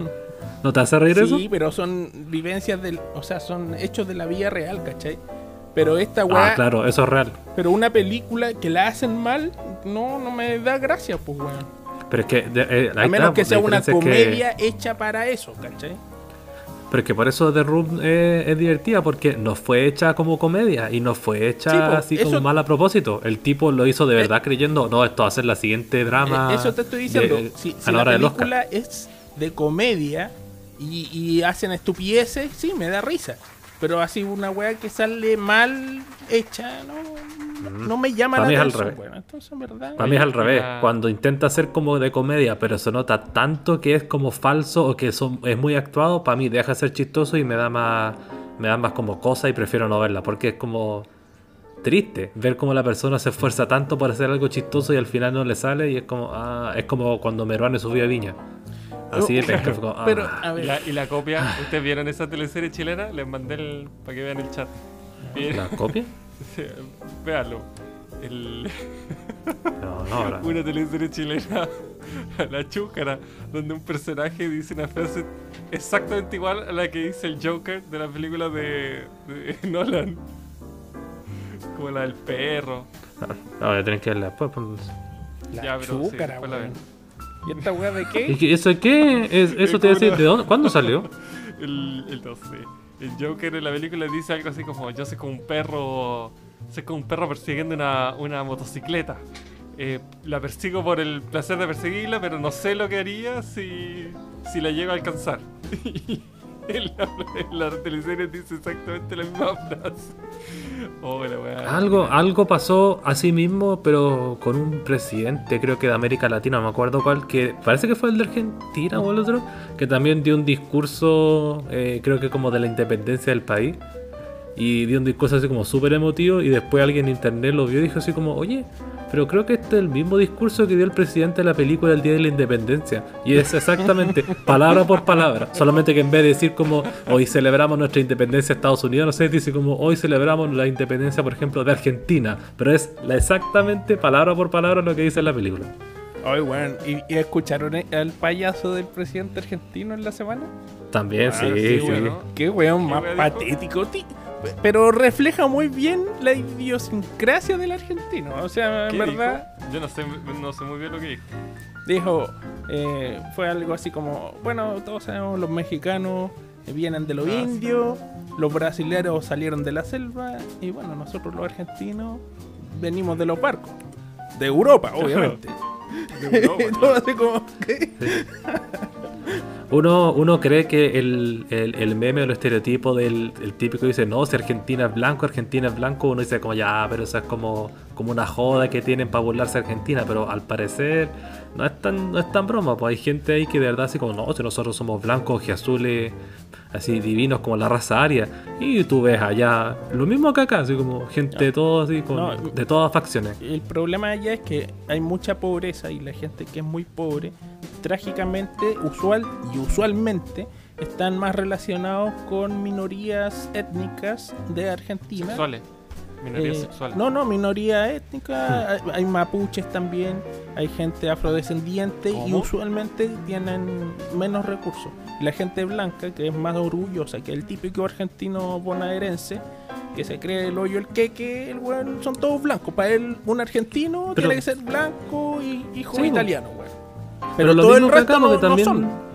¿No te hace reír eso? Sí, pero son vivencias del. O sea, son hechos de la vida real, ¿cachai? Pero esta weá. Ah, claro, eso es real. Pero una película que la hacen mal, no, no me da gracia, pues, weón. Pero es que, de- eh, A menos está, que sea una que- comedia hecha para eso, ¿cachai? Pero es que por eso The Room es, es divertida, porque no fue hecha como comedia y no fue hecha Sí, po, así como mal a propósito. El tipo lo hizo de verdad creyendo, no, esto va a ser la siguiente drama. Eh, Eso te estoy diciendo. de- si a la la hora del Oscar. película es de comedia y, y hacen estupideces, sí, me da risa. Pero así una weá que sale mal hecha, no, no me llama la mí es al atención. Entonces, verdad. Para mí es al revés. Cuando intenta ser como de comedia, pero se nota tanto que es como falso o que son, es muy actuado, para mí deja de ser chistoso y me da más me da más como cosa y prefiero no verla, porque es como triste ver cómo la persona se esfuerza tanto para hacer algo chistoso y al final no le sale y es como ah, es como cuando Meruane subió a Viña. Así de penca, fue como, ah. Pero, a Y ver, la, y la copia, ¿ustedes vieron esa teleserie chilena? Les mandé el, para que vean el chat. ¿La copia? sí, véanlo. El, No, no, ahora. una teleserie chilena, La Chúcara, donde un personaje dice una frase exactamente igual a la que dice el Joker de la película de, de Nolan. Como la del perro. No, voy a tener que verla después. pues. la ya, pero sí, chúcara, después la weón. ven. ¿Y esta weá de ¿Y qué? qué- eso qué? Es- eso te iba a decir, ¿de dónde? ¿Cuándo salió? El, el, no sé. El Joker en la película dice algo así como: Yo soy como un perro. Soy como un perro persiguiendo una, una motocicleta. Eh, la persigo por el placer de perseguirla, pero no sé lo que haría si, si la llego a alcanzar. En la, en la teleserie dice exactamente la misma frase. Oh. Algo, algo pasó así mismo, pero con un presidente, creo que de América Latina, no me acuerdo cuál, que parece que fue el de Argentina o el otro, que también dio un discurso, eh, creo que como de la independencia del país, y dio un discurso así como súper emotivo, y después alguien en internet lo vio y dijo así como, oye, pero creo que este es el mismo discurso que dio el presidente de la película el día de la independencia, y es exactamente palabra por palabra, solamente que en vez de decir como, hoy celebramos nuestra independencia de Estados Unidos, no sé, dice como, hoy celebramos la independencia, por ejemplo, de Argentina, pero es la exactamente palabra por palabra lo que dice en la película. Ay, weón. ¿Y, y escucharon e- al payaso del presidente argentino en la semana? También, Ah, sí, sí, sí. bueno. Qué weón ¿Qué más patético. Pero refleja muy bien la idiosincrasia del argentino. O sea, en ¿Qué verdad. dijo? Yo no sé, no sé muy bien lo que dijo. dijo, eh, fue algo así como, bueno, todos sabemos, los mexicanos eh, vienen de los Ah, sí. indios, los brasileños salieron de la selva, y bueno, nosotros los argentinos venimos de los barcos. De Europa, obviamente. De Europa, claro. como, ¿qué? Uno, uno cree que el, el, el meme o el estereotipo del el típico dice, no, si Argentina es blanco, Argentina es blanco, uno dice como ya, pero eso es como, como una joda que tienen para burlarse a Argentina, pero al parecer no es tan, no es tan broma, pues hay gente ahí que de verdad así como, no, si nosotros somos blancos y azules, así divinos como la raza aria, y tú ves allá lo mismo que acá, así como gente de todo así, con- No, de todas facciones. El problema allá es que hay mucha pobreza y la gente que es muy pobre, trágicamente, usual y usualmente, están más relacionados con minorías étnicas de Argentina. Sexuales. Eh. No, no, minoría étnica, hay, hay mapuches también, hay gente afrodescendiente y usualmente tienen menos recursos. La gente blanca, que es más orgullosa que el típico argentino bonaerense, que se cree el hoyo el queque, el weón, son todos blancos. Para él, un argentino Pero- tiene que ser blanco y hijo Sí, italiano, weón. Pero, Pero, lo todo el que resto acá, no, porque no también. son.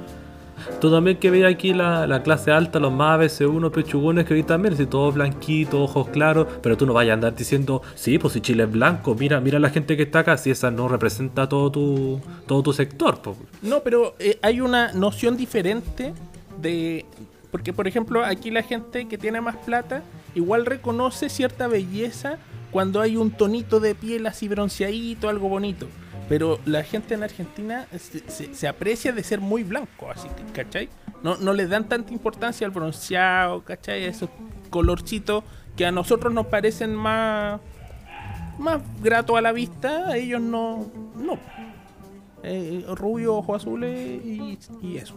Tú también que ves aquí la, la clase alta, los más ABC1 pechugones que vi también, así todos blanquitos, ojos claros, pero tú no vayas a andar diciendo, sí, pues si Chile es blanco, mira, mira la gente que está acá, si esa no representa todo tu, todo tu sector. pues. No, pero eh, hay una noción diferente de... Porque, por ejemplo, aquí la gente que tiene más plata igual reconoce cierta belleza cuando hay un tonito de piel así bronceadito, algo bonito. Pero la gente en Argentina se, se- aprecia de ser muy blanco, así que, ¿cachai? No, no le dan tanta importancia al bronceado, ¿cachai? Esos colorcitos que a nosotros nos parecen más, más grato a la vista, a ellos no. no eh, rubio, ojos azules y, y eso.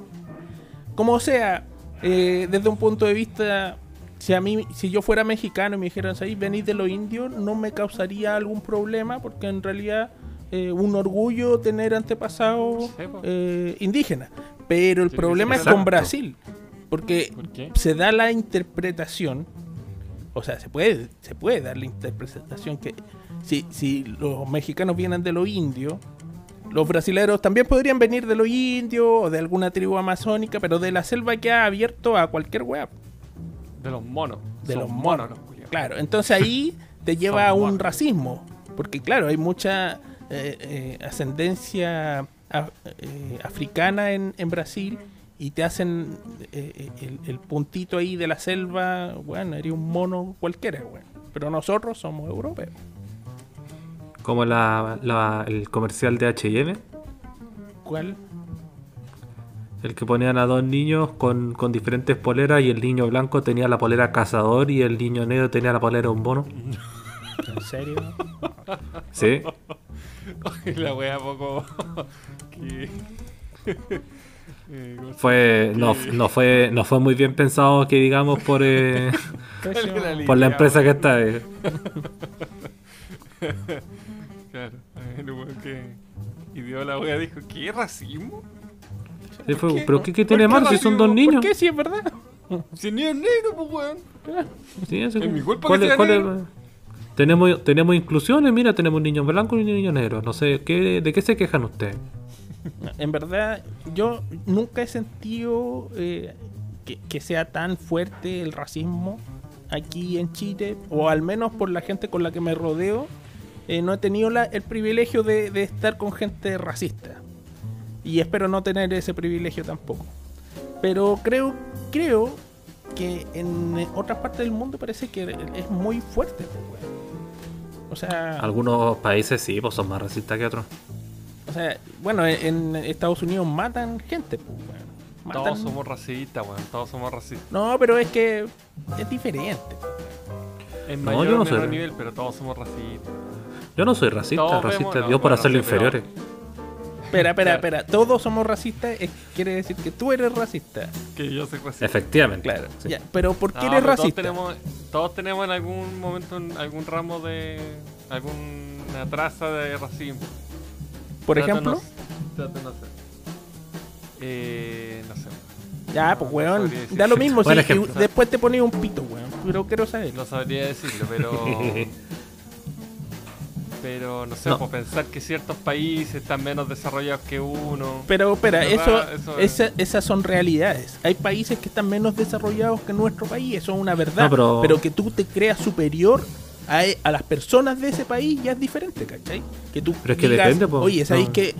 Como sea, eh, desde un punto de vista, si a mí, si yo fuera mexicano y me dijeran, venís de los indios, no me causaría algún problema porque en realidad eh, un orgullo tener antepasados eh, indígenas. Pero el Sí, problema es con Brasil, porque se da la interpretación, o sea, se puede, se puede dar la interpretación que si, si los mexicanos vienen de los indios, los brasileños también podrían venir de los indios o de alguna tribu amazónica, pero de la selva que ha abierto a cualquier web. De los monos. De Son los monos. los. Claro, entonces ahí te lleva a un monos. racismo, porque claro, hay mucha eh, eh, ascendencia af- eh, africana en, en Brasil y te hacen el, el puntito ahí de la selva, bueno, eres un mono cualquiera, bueno. Pero nosotros somos europeos. Como la, la- el comercial de HM, ¿Cuál? el que ponían a dos niños con, con diferentes poleras y el niño blanco tenía la polera cazador y el niño negro tenía la polera un mono. ¿En serio? Sí. La wea poco. que- Eh, ¿cómo se Fue, no, no fue, no fue muy bien pensado que digamos por, eh? La por la empresa que está. eh. Claro. El weón que. Y vio la wea dijo: ¿Qué racismo? Sí, fue- qué? pero ¿qué, qué ¿Por tiene malo si son dos niños? ¿Por qué si es verdad? Si ni es negro, pues weón. Sí, eso- Es mi culpa ¿cuál que es- sea cuál es- negro. Tenemos, tenemos inclusiones, mira, tenemos un niño blanco y un niño negro. No sé, ¿qué, ¿de qué se quejan ustedes? En verdad, yo nunca he sentido eh, que, que sea tan fuerte el racismo aquí en Chile, o al menos por la gente con la que me rodeo. eh, no he tenido el privilegio de, estar con gente racista. Y espero no tener ese privilegio tampoco. Pero creo, creo que en otras partes del mundo parece que es muy fuerte. pues. O sea, Algunos países sí, pues son más racistas que otros. o sea, bueno, en Estados Unidos matan gente, pues. Matan- Todos somos racistas, weón. Todos somos racistas. No, pero es que es diferente. En No, mayor yo no o menor soy- nivel, pero todos somos racistas. Yo no soy racista, Todos racista vemos- no, Dios por bueno, hacerlo sí, pero- inferiores. Espera, espera, Claro. espera. Todos somos racistas. es- quiere decir que tú eres racista. Que yo soy racista. Efectivamente. Claro. sí. Ya, pero ¿por qué No, eres pero todos racista? tenemos, todos tenemos en algún momento en algún ramo de. alguna traza de racismo. Por Trato ejemplo. no- trato no sé. Eh, no sé. Ya, pues, weón. Da lo mismo. Si después te pones un pito, weón. Pero quiero saber. No sabría decirlo, pero. Pero no sé, No. por pensar que ciertos países están menos desarrollados que uno. Pero espera, eso, verdad, eso es- esa- esas son realidades. Hay países que están menos desarrollados que nuestro país, eso es una verdad. No, pero- pero... que tú te creas superior a, e- a las personas de ese país ya es diferente, ¿cachai? Que tú Pero es que digas, depende, po. oye, ¿sabéis No. que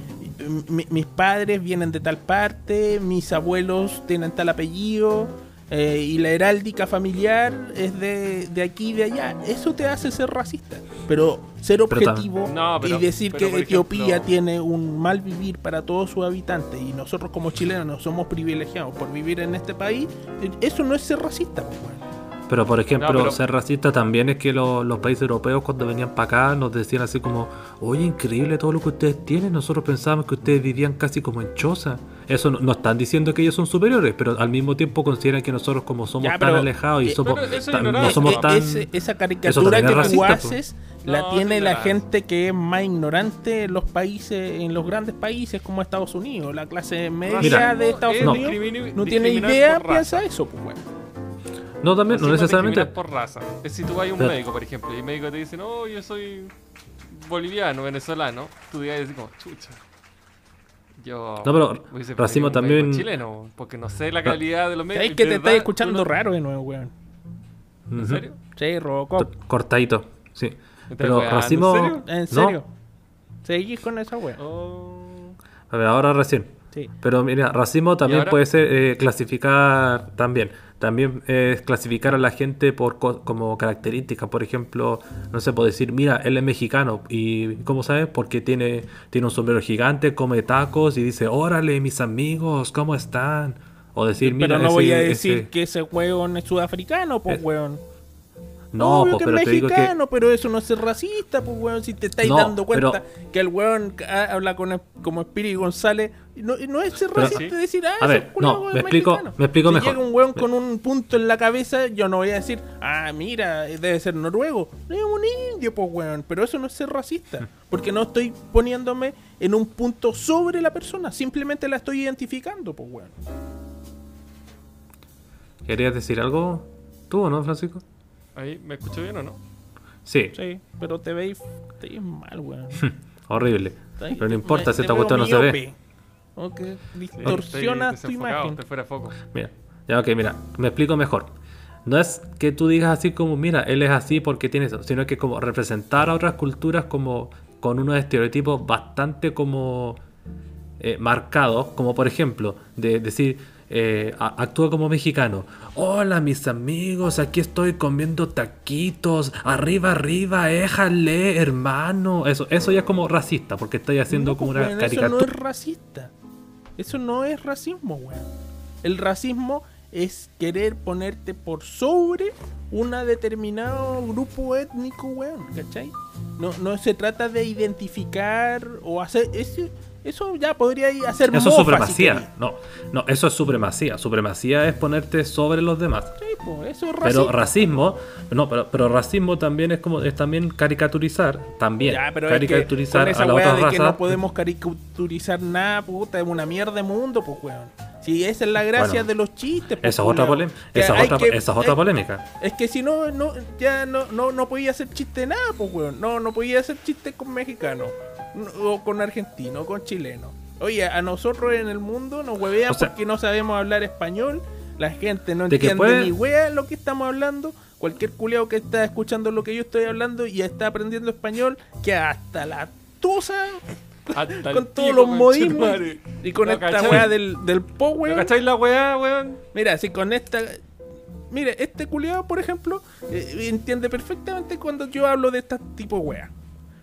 mi- mis padres vienen de tal parte, mis abuelos tienen tal apellido? eh, y la heráldica familiar es de, de aquí y de allá. Eso te hace ser racista. Pero ser objetivo No, pero- y decir pero, que Etiopía tiene un mal vivir para todos sus habitantes y nosotros como chilenos somos privilegiados por vivir en este país, eso no es ser racista, pues. Pero por ejemplo, No, pero- ser racista también es que lo- los países europeos cuando venían para acá nos decían así como, oye, increíble todo lo que ustedes tienen, nosotros pensábamos que ustedes vivían casi como en choza. Eso no, no están diciendo que ellos son superiores, pero al mismo tiempo consideran que nosotros como somos Ya, tan alejados y eh, somos, pero eso tan- no somos Eh, tan... esa caricatura que tú racista, haces la No, tiene la gente que es más ignorante en los países, en los grandes países como Estados Unidos. La clase media Mira, de Estados es no. Unidos no tiene idea, piensa eso, pues, weón. No, también, no es necesariamente... por raza. Es si tú vas a un Pero- médico, por ejemplo, y el médico te dice, no, yo soy boliviano, venezolano, tú digas como, chucha. Yo. No, pero racismo también- chileno, porque no sé la calidad de los médicos. ¿Sabes que te estás escuchando no- raro de nuevo, weón? ¿En serio? Sí, Robocop. Cortadito, sí. Estás Pero weando, racismo... ¿en serio? ¿En no. ¿Seguís con esa weón? Oh. A ver, ahora recién. Sí. Pero mira, racismo también puede ser eh, clasificar también. También es clasificar a la gente por co- como características. Por ejemplo, no sé, puedo decir, mira, él es mexicano. ¿Y cómo sabes? Porque tiene, tiene un sombrero gigante, come tacos y dice, órale, mis amigos, ¿cómo están? O decir, mira, Pero no ese- voy a decir ese- que ese weón es sudafricano, pues Eh, weón. No, Obvio po, que pero es que... mexicano, pero eso no es ser racista, pues weón. Si te estáis No, dando cuenta pero- que el weón ha- habla con como Spiri González, no, no es ser Pero- racista Sí. decir, ah, A ver, no, es me explico- mexicano. me explico si mejor. llega un weón con un punto en la cabeza, yo no voy a decir, ah, mira, debe ser noruego. No es un indio, pues weón. Pero eso no es ser racista. Porque no estoy poniéndome en un punto sobre la persona, simplemente la estoy identificando, pues weón. ¿Querías decir algo tú o no, Francisco? Ahí, ¿me escucho bien o no? Sí, Sí, pero te veis, te veis mal, weón. horrible. Ahí Pero no importa si esta cuestión no se ve. miope. O que Estoy distorsiona tu imagen. Fuera foco. Mira, ya ok, mira, me explico mejor. No es que tú digas así como, mira, él es así porque tiene eso, sino que como representar a otras culturas como con unos estereotipos bastante como eh, marcados, como por ejemplo, de decir, eh, actúa como mexicano. Hola mis amigos, aquí estoy comiendo taquitos, arriba, arriba, éjale, hermano. Eso, eso ya es como racista, porque estáis haciendo No, como una weón, Eso no caricatura. es racista. Eso no es racismo, weón. El racismo es querer ponerte por sobre una determinado grupo étnico, weón, ¿cachai? No, no se trata de identificar o hacer... Ese, eso ya podría ir a hacer Eso es si supremacía. no, no, eso es supremacía. Supremacía es ponerte sobre los demás. Sí, pues, eso es Pero racismo. racismo, no, pero, pero racismo también es como es también caricaturizar, también Ya, pero es que caricaturizar con esa a la otra de raza. que no podemos caricaturizar nada, puta, es una mierda de mundo, pues, weón. Si esa es la gracia Bueno, de los chistes, pues, Esa es otra, esa es otra, que- esa es otra hay- polémica. Es que si no, no ya no, no, no podía hacer chiste de nada, pues, weón. No, no podía hacer chiste con mexicano, no- o con argentino, o con chileno. Oye, a nosotros en el mundo nos huevean O sea- porque no sabemos hablar español. La gente no entiende puede- ni wea lo que estamos hablando. Cualquier culeado que está escuchando lo que yo estoy hablando y está aprendiendo español, que hasta la tusa Hasta con todos los modismos y con ¿No esta cachai? weá del, del po, ¿No weón. cacháis la weá, weón? Mira, si con esta. Mira, este culiado, por ejemplo, eh, entiende perfectamente cuando yo hablo de este tipo de weá.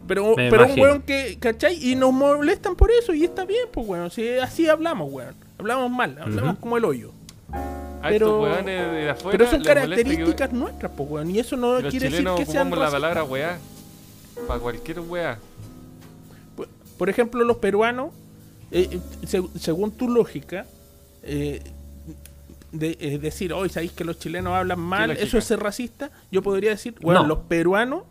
Pero, Me pero un weón que, ¿cachai? Y nos molestan por eso, y está bien, pues weón. Si así hablamos, weón. Hablamos mal, hablamos Ujú. como el hoyo. A Pero- estos weones de afuera Pero son molesta que características nuestras, pues weón. Y eso no los quiere decir que sean la palabra weá. Para cualquier weá. Por- ejemplo, los peruanos, eh, eh, se- según tu lógica, eh, de eh, decir, hoy sabéis que los chilenos hablan mal, eso es ser racista, yo podría decir, bueno, No. los peruanos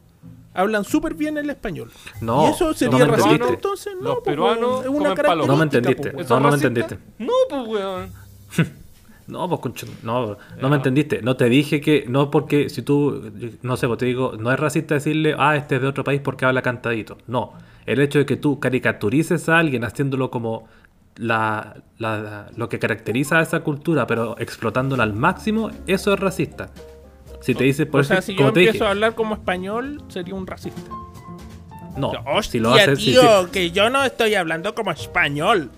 hablan súper bien el español. No, y eso no sería me racista, entendiste. entonces no, Los pues, peruanos weón, es una comen palo. característica. No me entendiste. pues, ¿Eso No, no me entendiste. No, pues weón. No, pues concho, no, no me entendiste. No te dije que, no porque si tú, no sé, pues te digo, no es racista decirle, ah, este es de otro país porque habla cantadito. No, el hecho de que tú caricaturices a alguien haciéndolo como la, la- lo que caracteriza a esa cultura, pero explotándola al máximo, eso es racista. Si te dices, por o sea, eso, si yo empiezo dije, a hablar como español, sería un racista. no, Hostia, si lo haces, tío, que yo no estoy hablando como español.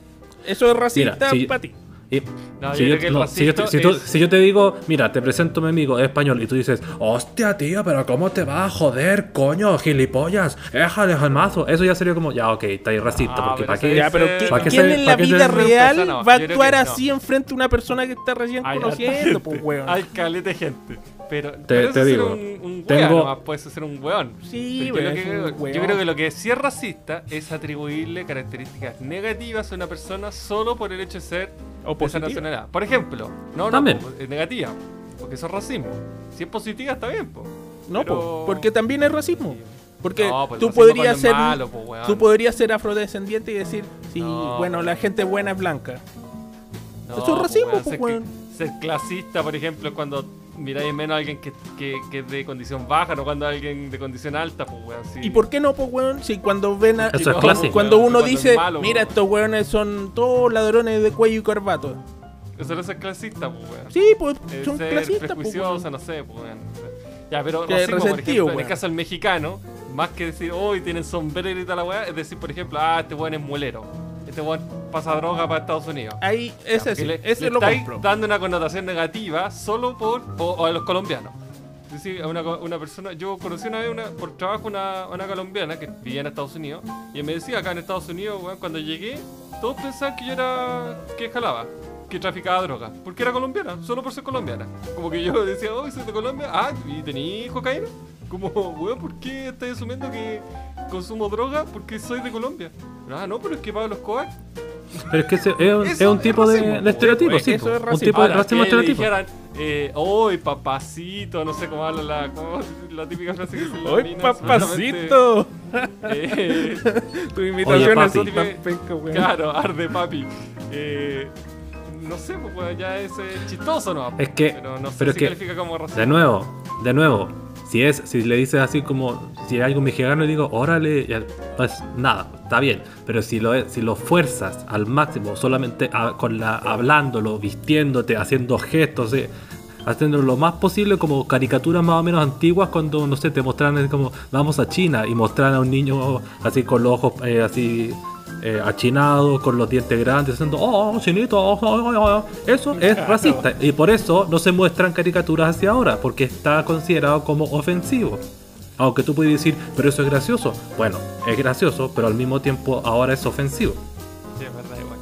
Eso es racista si- para ti. Y- No, si, yo no, si te- racismo si tú- es- si yo te digo, mira, te presento a mi amigo, es español, y tú dices, hostia, tío, pero ¿cómo te va a joder, coño, gilipollas? Éjale al mazo. Eso ya sería como, ya, ok, está ahí racista, Ah, porque pero ¿para qué? Ya, pero Ese- ¿qui- ¿para qué ¿quién se- en la vida real persona? va a actuar no. así enfrente a una persona que está recién conociendo, gente. pues, weón? Hay caleta de gente. Pero, pero eso te digo, ser un, un tengo- weón, nomás puede ser un weón. Sí, Pero pero yo, es creo un que, weón. yo creo que lo que sí es racista es atribuirle características negativas a una persona solo por el hecho de ser O de esa nacionalidad. Por ejemplo, no, También. no, es negativa, porque eso es racismo. Si es positiva está bien, po. No, Pero- po, porque también es racismo. Porque No, pues tú podrías ser malo, po, weón. tú podrías ser afrodescendiente y decir, sí, No, bueno, la gente buena es blanca. No, Eso es racismo, weón, po, ser, weón. ser clasista, por ejemplo, es cuando miráis menos a alguien que, que, que es de condición baja, no cuando a alguien de condición alta, pues weón. sí. ¿Y por qué no, pues, weón? Si cuando ven a, Eso es No, clásico. cuando uno cuando es dice, malo, mira, weón. estos weones son todos ladrones de cuello y corbato. Eso no es ser clasista, pues weón. Sí, pues Es son ser clasistas, pues, prejuicioso, no sé, pues weón. Ya, pero Que racismo, por ejemplo, en el caso del mexicano, más que decir, hoy tienen sombrero y toda la weá, es decir, por ejemplo, ah, este weón es mulero. Este weón pasa droga para Estados Unidos. Ahí, ese sí, le, ese le lo estáis compro. dando una connotación negativa solo por. o, o a los colombianos. Una, una persona. Yo conocí una vez una, por trabajo una, una colombiana que vivía en Estados Unidos. Y me decía acá en Estados Unidos, weón, cuando llegué, todos pensaban que yo era. que jalaba. Que traficaba droga. Porque era colombiana, solo por ser colombiana. Como que yo decía, oh, soy de Colombia. Ah, ¿y tení cocaína? Como, weón, ¿por qué estás asumiendo que consumo droga? Porque soy de Colombia. Ah, no, pero es que pago los coac. Pero es que ese es, un, es un es tipo de, racismo, de estereotipo, pues, sí. eso es Un tipo de racismo estereotipo. dijeran, eh, ¡Oy, papacito! No sé cómo habla la, cómo- la típica frase que se ¡Ay, papacito! Eh, son tan pencas, weón. claro, arde papi. Eh, no sé, pues ya es eh, chistoso, ¿no? Es que- Pero no sé pero si es que- califica como racismo. De nuevo, de nuevo. Si es, si le dices así como, si hay algo mexicano y digo, órale, pues nada, está bien. Pero si lo, si lo fuerzas al máximo, solamente a- con la, hablándolo, vistiéndote, haciendo gestos, eh, haciéndolo lo más posible como caricaturas más o menos antiguas cuando, no sé, te mostraran así como, vamos a China y mostraran a un niño así con los ojos eh, así eh, achinados, con los dientes grandes, haciendo, oh, chinito, oh, oh, oh, oh". eso es racista. Y por eso no se muestran caricaturas hacia ahora, porque está considerado como ofensivo. Aunque tú puedes decir, pero eso es gracioso. Bueno, es gracioso, pero al mismo tiempo ahora es ofensivo. Sí, es verdad, igual.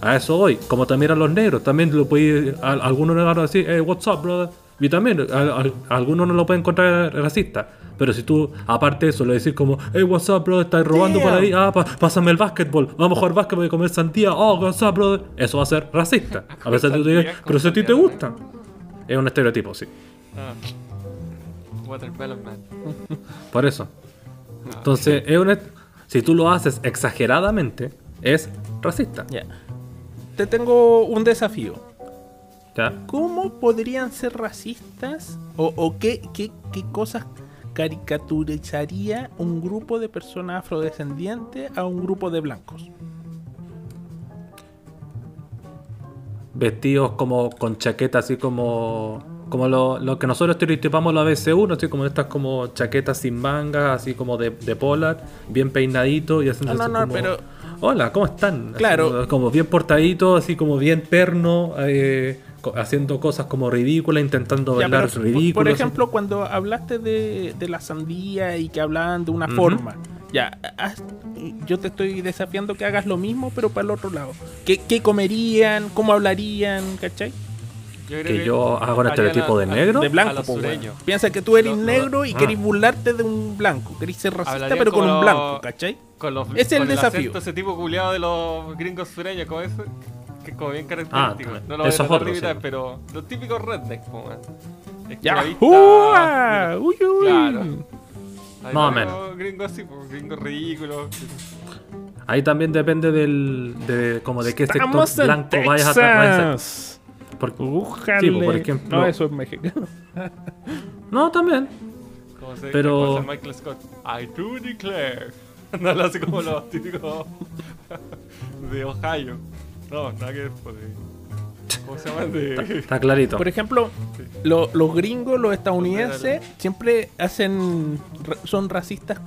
A eso voy. Como también a los negros, también lo puede, a- algunos negros a decir, hey, what's up, brother? Y también, a, a- algunos no lo pueden encontrar racista. Pero si tú, aparte de eso, le decís como, hey, what's up, brother? Estás robando por ahí, ah, pa- pásame el básquetbol, vamos a jugar básquetbol y comer sandía, oh, what's up, brother? Eso va a ser racista. A pesar de que tú digas, pero si a ti te gusta. Es un estereotipo, sí. Ah. Watermelon Man. Por eso. Entonces, es un si tú lo haces exageradamente, es racista. Ya. Te tengo un desafío. ¿ya? ¿Cómo podrían ser racistas? ¿O, o qué, qué, qué cosas caricaturizaría un grupo de personas afrodescendientes a un grupo de blancos? vestidos como con chaquetas así como como lo, lo que nosotros estereotipamos la BC1, así como estas como chaquetas sin mangas, así como de, de polar, bien peinadito y haciendo No, no, no, como, pero- Hola, ¿cómo están? Claro. como, como bien portadito, así como bien perno, eh, haciendo cosas como ridículas, intentando Ya, bailar por- ejemplo, cuando hablaste de, de la sandía y que hablaban de una Ujú. forma, ya, haz- yo te estoy desafiando que hagas lo mismo, pero para el otro lado. ¿Qué, qué comerían? ¿Cómo hablarían? ¿Cachai? Yo creo que yo hago un estereotipo de a- a- negro. De blanco, po. Piensa que tú eres negro y ah. querés burlarte de un blanco. Querés ser racista, Hablarían pero con un blanco, ¿cachai? Con los, Ese es el con desafío. acento, ese tipo culiado de los gringos sureños, como ese, que es como bien característico. Ah, no lo voy a eso es tratar otro, de imitar, sí. pero los típicos rednecks, po, man. Ya. ¡Ua! ¡Uy, uy! Claro. Más o menos. Gringos así, po, gringos ridículos. Ahí también depende del, de como de qué sector Estamos en blanco vayas a, tra- vayas a- Texas. Por- Búscale. Sí, pues, por ejemplo- No, eso es mexicano. No, también. Como se Pero- como dice Michael Scott. I do declare. No lo hace como los típicos de Ohio. No, nada que ver. pues, ¿Cómo se llama? De. Está clarito. Por ejemplo, lo- los gringos, los estadounidenses, siempre hacen. son racistas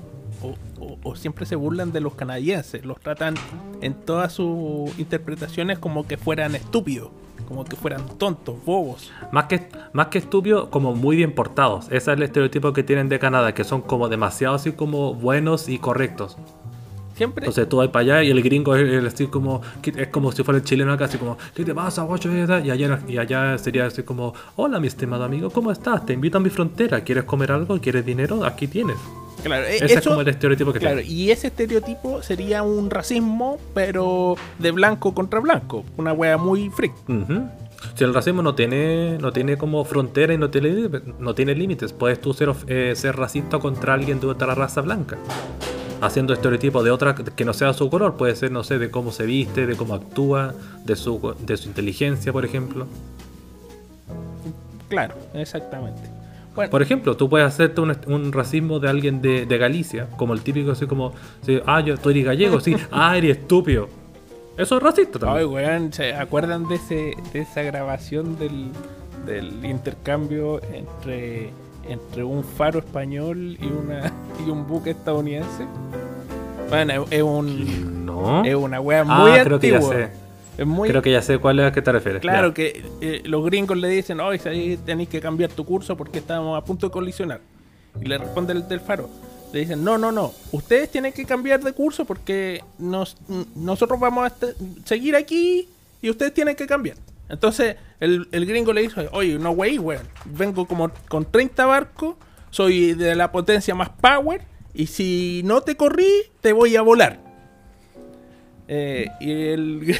o, o- o siempre se burlan de los canadienses. Los tratan en todas sus interpretaciones como que fueran estúpidos, como que fueran tontos, bobos. Más que, más que estúpidos, como muy bien portados. Ese es el estereotipo que tienen de Canadá, que son como demasiado así como buenos y correctos. Siempre. Entonces tú vas para allá y el gringo es, es así como, es como si fuera el chileno acá, así como, ¿qué te pasa, guacho? Y allá, y allá sería así como, hola mi estimado amigo, ¿cómo estás? Te invito a mi frontera, ¿quieres comer algo? ¿Quieres dinero? Aquí tienes. claro, e- Ese eso- es como el estereotipo que Claro, y ese estereotipo sería un racismo, pero de blanco contra blanco. Una wea muy freak. Si el racismo no tiene, no tiene como frontera y no tiene, no tiene límites, puedes tú ser, eh, ser racista contra alguien de otra raza blanca. Haciendo estereotipos de otra que no sea su color, puede ser, no sé, de cómo se viste, de cómo actúa, de su, de su inteligencia, por ejemplo. Claro, exactamente. Bueno, Por ejemplo, tú puedes hacerte un, un racismo de alguien de, de Galicia, como el típico así como, ah, yo, tú eres gallego, sí, ah, eres estúpido. Eso es racista Ay, también. weón, ¿se acuerdan de, ese, de esa grabación del, del intercambio entre, entre un faro español y, una, y un buque estadounidense? Bueno, es, un, No. es una wea Ah, muy creo que ya antigua. sé. Es muy, Creo que ya sé cuál es a qué te refieres. claro ya. que eh, los gringos le dicen, hoy tenéis que cambiar tu curso porque estamos a punto de colisionar. Y le responde el del faro. Le dicen, no, no, no, ustedes tienen que cambiar de curso porque nos, nosotros vamos a est- seguir aquí y ustedes tienen que cambiar. Entonces el, el gringo le dice, oye, no wey, weón, vengo como con 30 barcos, soy de la potencia más power y si no te corrí, te voy a volar. Eh, y el,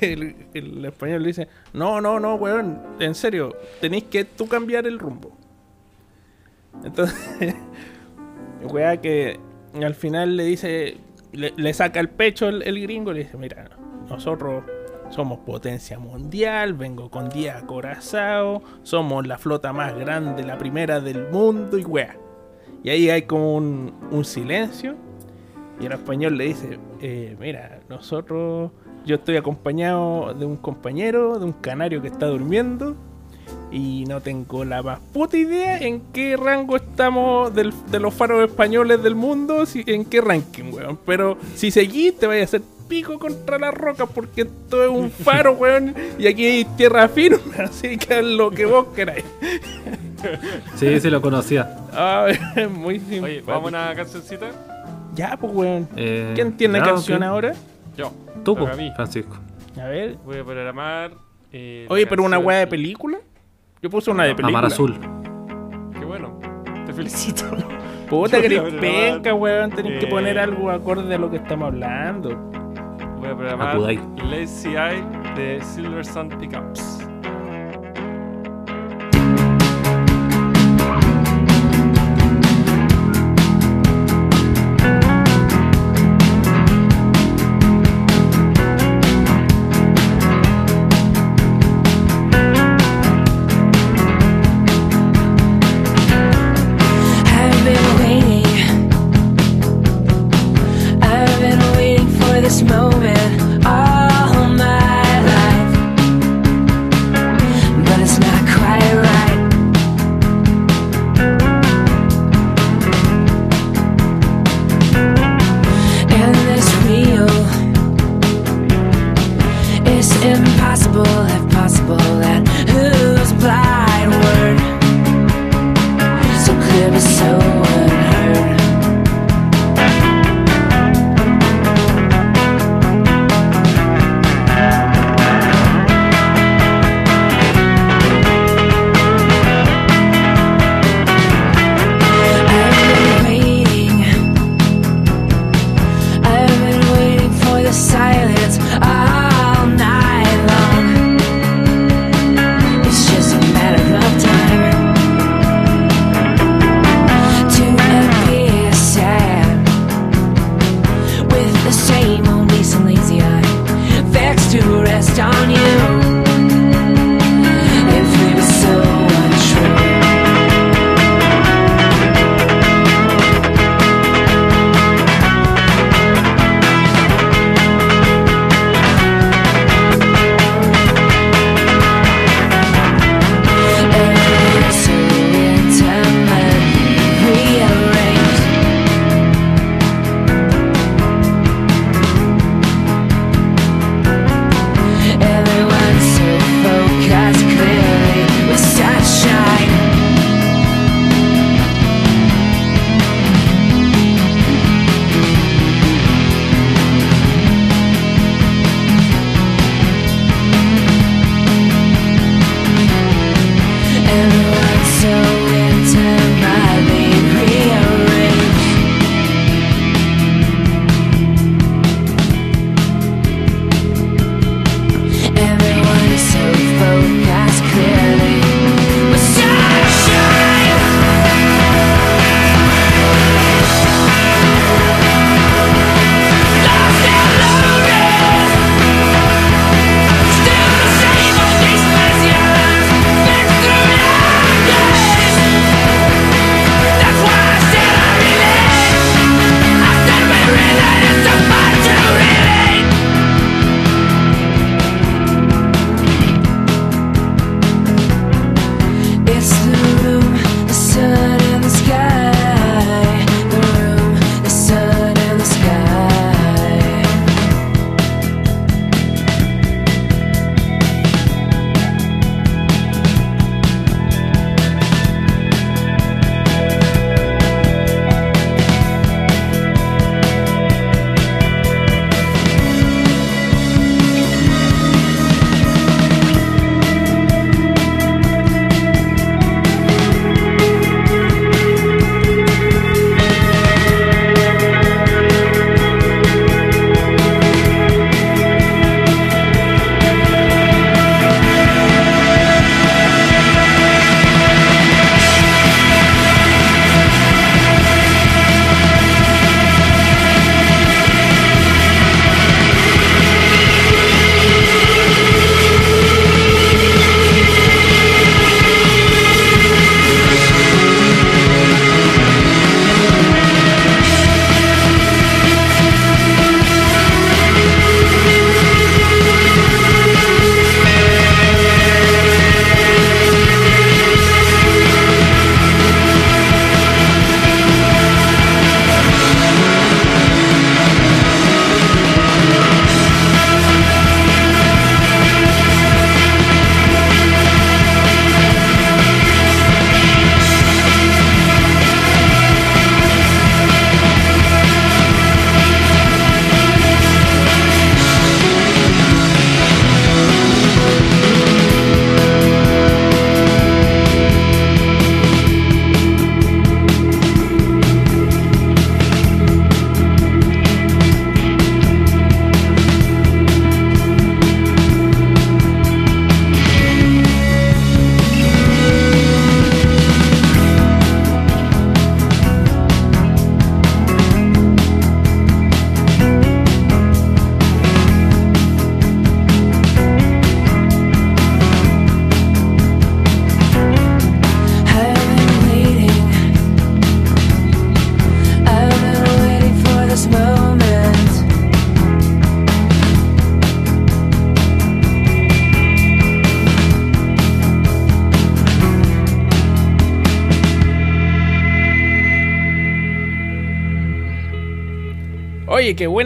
el, español le dice, no, no, no, weón, en serio, tenéis que tú cambiar el rumbo. Entonces, weá que al final le dice, le, le saca el pecho el, el gringo y le dice, mira, nosotros somos potencia mundial, vengo con 10 acorazados, somos la flota más grande, la primera del mundo y weá. Y ahí hay como un, silencio. Y el español le dice, eh, mira, nosotros, yo estoy acompañado de un compañero, de un canario que está durmiendo. Y no tengo la más puta idea en qué rango estamos de los faros españoles del mundo, si, en qué ranking, weón. Pero si seguís, te vaya a hacer pico contra la roca porque esto es un faro, weón. Y aquí hay tierra firme, así que haz lo que vos queráis. Sí, sí lo conocía. Ah, es muy simpático. Oye, vamos a una cancioncita. Ya, pues, weón. Eh, ¿Quién tiene ya, canción ahora? Yo. Tú, mí. Francisco. A ver. Voy a programar. eh, Oye, pero una weá de película. Yo puse una de película. Amar Azul. Qué bueno. Te felicito. Puta que penca, weón. Tenés que eh, poner algo acorde a lo que estamos hablando. Voy a programar Akudai. Lazy Eye de Silver Sun Pickups.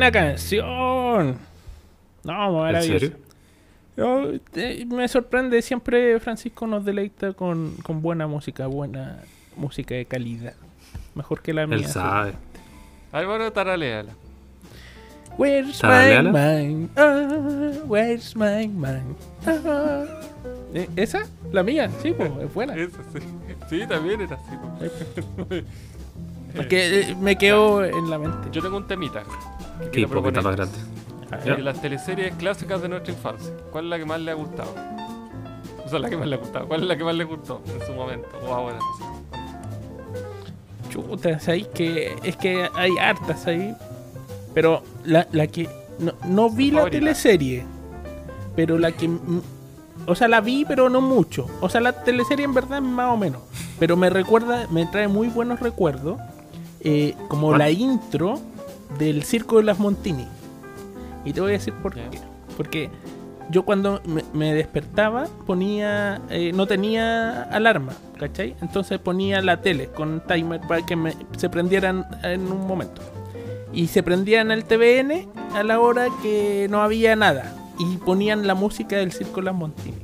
Buena canción. No, maravilloso. serio? Yo, eh, me sorprende, siempre Francisco nos deleita con, con buena música, buena música de calidad. Mejor que la mía. Él sabe. Álvaro, taraléala. Where's my mind? Ah, where's my mind? Ah. Eh, ¿Esa? ¿La mía? Sí, pues, es buena. Esa, sí. Sí, también era así. po. Porque eh, me quedó en la mente. Yo tengo un temita. Que Qué quiero hipócrita más proponer. grande. De las teleseries clásicas de nuestra infancia, ¿cuál es la que más le ha gustado? O sea, la que más le ha gustado. ¿Cuál es la que más le gustó en su momento? O ahora. Chuta, ¿sabéis que es que hay hartas ahí? Pero la, la que. No, no vi la Favorita. teleserie. Pero la que. O sea, la vi, pero no mucho. O sea, la teleserie en verdad más o menos. Pero me recuerda, me trae muy buenos recuerdos. eh, como ¿Cuál? la intro del Circo de las Montini. Y te voy a decir por qué. Porque yo cuando me, me despertaba ponía. eh, no tenía alarma, ¿cachai? Entonces ponía la tele con timer para que me, se prendieran en un momento. Y se prendían el TVN a la hora que no había nada. Y ponían la música del Circo Las Montini.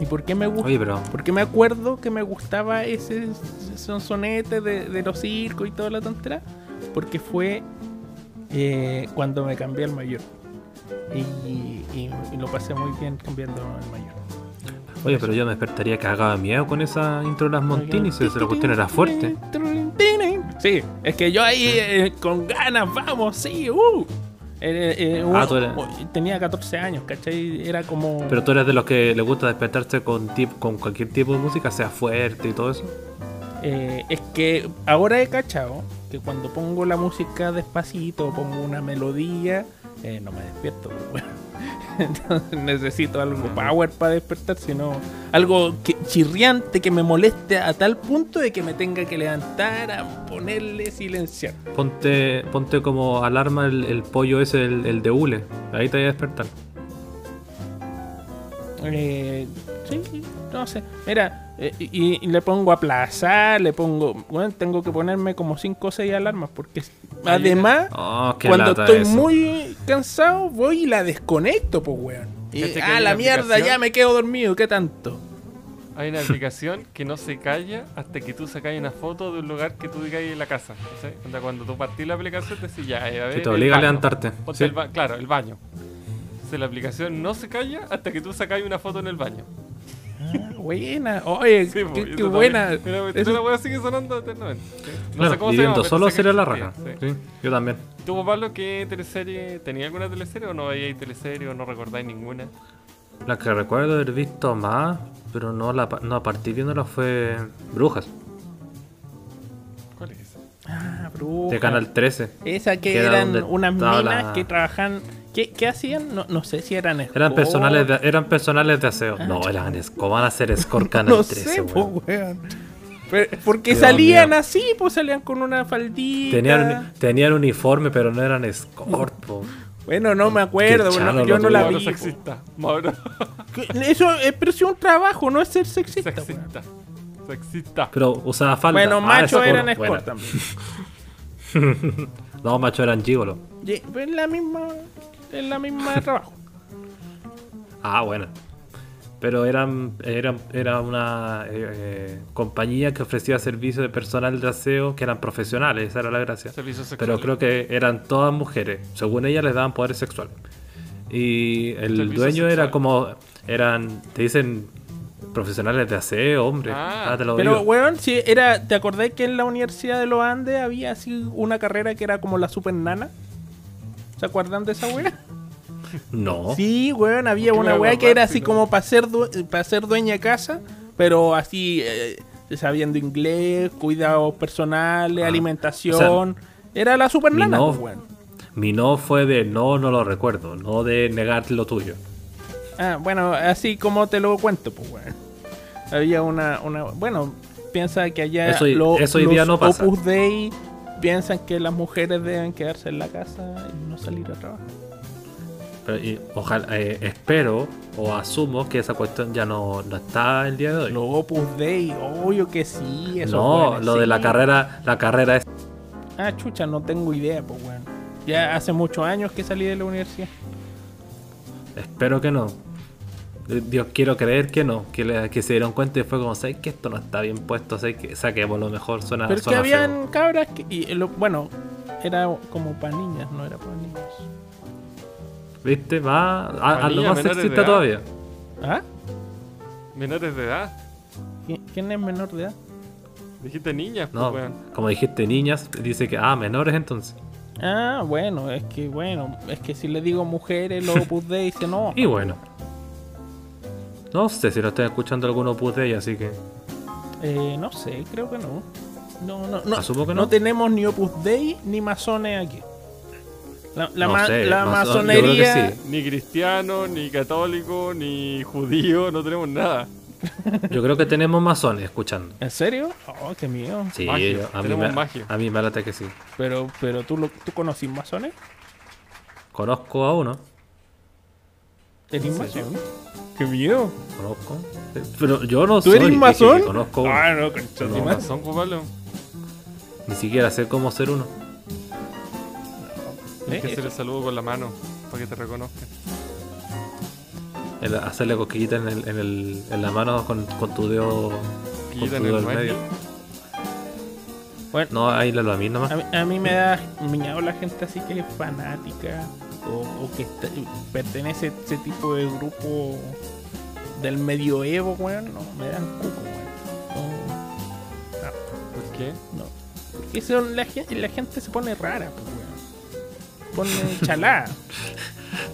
¿Y por qué me gusta? Porque me acuerdo que me gustaba ese sonsonete de, de los circos y toda la tontera. Porque fue eh, cuando me cambié al mayor. Y, y- y lo pasé muy bien cambiando al mayor. Oye, pero yo me despertaría cagado de miedo con esa intro de las Montini, si esa cuestión era fuerte. Sí, es que yo ahí eh, con ganas, vamos, sí, uh. Eh, eh, Ah, tú eres- Tenía 14 años, ¿cachai? Era como... Pero tú eres de los que le gusta despertarse con, tip- con cualquier tipo de música, sea fuerte y todo eso. Eh, es que ahora he cachado que cuando pongo la música despacito, pongo una melodía, eh, no me despierto. Entonces necesito algo power para despertar, sino algo que, chirriante que me moleste a tal punto de que me tenga que levantar a ponerle silenciar. Ponte, ponte como alarma el, el pollo ese, el, el de hule. Ahí te voy a despertar. Eh, sí, no sé. Mira, eh, y, y le pongo aplazar, le pongo. Bueno, tengo que ponerme como 5 o 6 alarmas porque además. Oh, Cuando estoy eso. muy cansado, voy y la desconecto, pues, weón. Y, ah, la mierda, ya me quedo dormido, ¿qué tanto? Hay una aplicación que no se calla hasta que tú sacas una foto de un lugar que tú digas en la casa. ¿sí? Cuando tú partís la aplicación te dice ya, eh, a ver. Que te obliga a levantarte. Sí. el claro, el baño. Entonces la aplicación no se calla hasta que tú sacas una foto en el baño. Ah, buena, oye, Sí, qué, eso buena. Mira, Eso- la weá sigue sonando eternamente. ¿sí? No Claro, sé cómo y se llama, viendo pero solo sería la raja. sí. Sí, yo también. ¿Tú, Pablo, qué teleserie? ¿Tenía alguna teleserie o no veíais teleserie o no recordáis ninguna? La que recuerdo haber visto más, pero no, la, no a partir viéndola fue Brujas, ¿Cuál es esa? Ah, bruja. de Canal 13. Esa que que era eran unas minas la- que trabajan. ¿Qué, qué hacían? No, no sé si eran Eran escort. personales de, eran personales de aseo. No, eran es- ¿cómo van a ser No 13, sé, weón? po, weón. Pero- porque Dios salían mío. así, pues salían con una faldita. Tenían, tenían uniforme, pero no eran escort, po. Bueno, no me acuerdo, bueno, yo no la vi. Eso es, pero es un trabajo, no es ser sexista. sexista. Sexista. Pero usaba falda. Bueno, Ah, macho escort, eran bueno. escort también. No, macho eran pero Es la misma, es la misma de trabajo. Ah, bueno. Pero eran, eran era una eh, eh, compañía que ofrecía servicios de personal de aseo que eran profesionales, esa era la gracia. Pero creo que eran todas mujeres. Según ellas les daban poder sexual. Y el Servicio dueño era como. Eran. Te dicen profesionales de aseo, hombre. Ah. Ah, te lo Pero, digo. weón, si era, ¿te acordás que en la Universidad de los Andes había así una carrera que era como la super nana? ¿Se acuerdan de esa weá? No. Sí, weón, había ¿Por qué una weá que era así como para ser, para ser dueña de casa, pero así eh, sabiendo inglés, cuidados personales, Ah, alimentación. era la super nana, no- pues, weón. Mi no fue de no, no lo recuerdo. No de negar lo tuyo. Ah, bueno, así como te lo cuento, pues, weón. Había una, una, bueno, piensa que allá Eso hoy- lo- eso hoy día los no pasa. Opus Dei piensan que las mujeres deben quedarse en la casa y no salir a trabajar. Pero, y ojalá, eh, espero o asumo que esa cuestión ya no, no está el día de hoy. Los Opus Dei, obvio que sí. no, lo de la carrera, la carrera es. Ah, chucha, no tengo idea, pues, weón. Ya hace muchos años que salí de la universidad. Espero que no. Eh, Dios, quiero creer que no. Que, le- que se dieron cuenta y fue como, ¿sabes que esto no está bien puesto? ¿Sabes que saquemos lo mejor? Suena, Pero es que suena feo". habían cabras que. Y lo- bueno, era como para niñas, no era para niños. ¿Viste? Va a, a lo más sexista todavía. ¿Ah? Menores de edad. ¿Qui- ¿Quién es menor de edad? Dijiste niñas, pues, como dijiste, niñas, dice que, ah, menores entonces. Ah, bueno, es que bueno, es que si le digo mujeres, los Opus Dei se no. Y bueno. No sé si lo están escuchando alguno Opus Dei, así que. Eh, no sé, creo que no. No, no, no. Asumo que no. no tenemos ni Opus Dei ni masones aquí. La, la No ma- sé, la masonería. que sí. Ni cristiano, ni católico, ni judío, no tenemos nada. Yo creo que tenemos masones escuchando. ¿En serio? Oh, qué miedo. Sí, Magia, a, mí tenemos me, magia. a mí me late que sí. Pero, pero tú, lo, ¿tú conocís masones? Conozco a uno. ¿Eres masón? Qué miedo. Conozco. Eh, Pero yo no ¿Tú soy. eres dije masón? Conozco. Ah, no, concha No. Razón, pues, Pablo. Ni siquiera sé cómo ser uno. Hay que Eh, hacer el saludo con la mano para que te reconozcan. El hacerle cosquillita en, el, en, el, en la mano con, con tu dedo. Con en el medio. Bueno, No, ahí lo a mí nomás. a mí, a mí me da miñado la gente así que es fanática o, o que está- pertenece a ese tipo de grupo del medioevo, weón. No, me dan cuco, weón. ¿Por qué? No, no. Porque son, la, gente, la gente se pone rara, pues, weón. Pone chalada.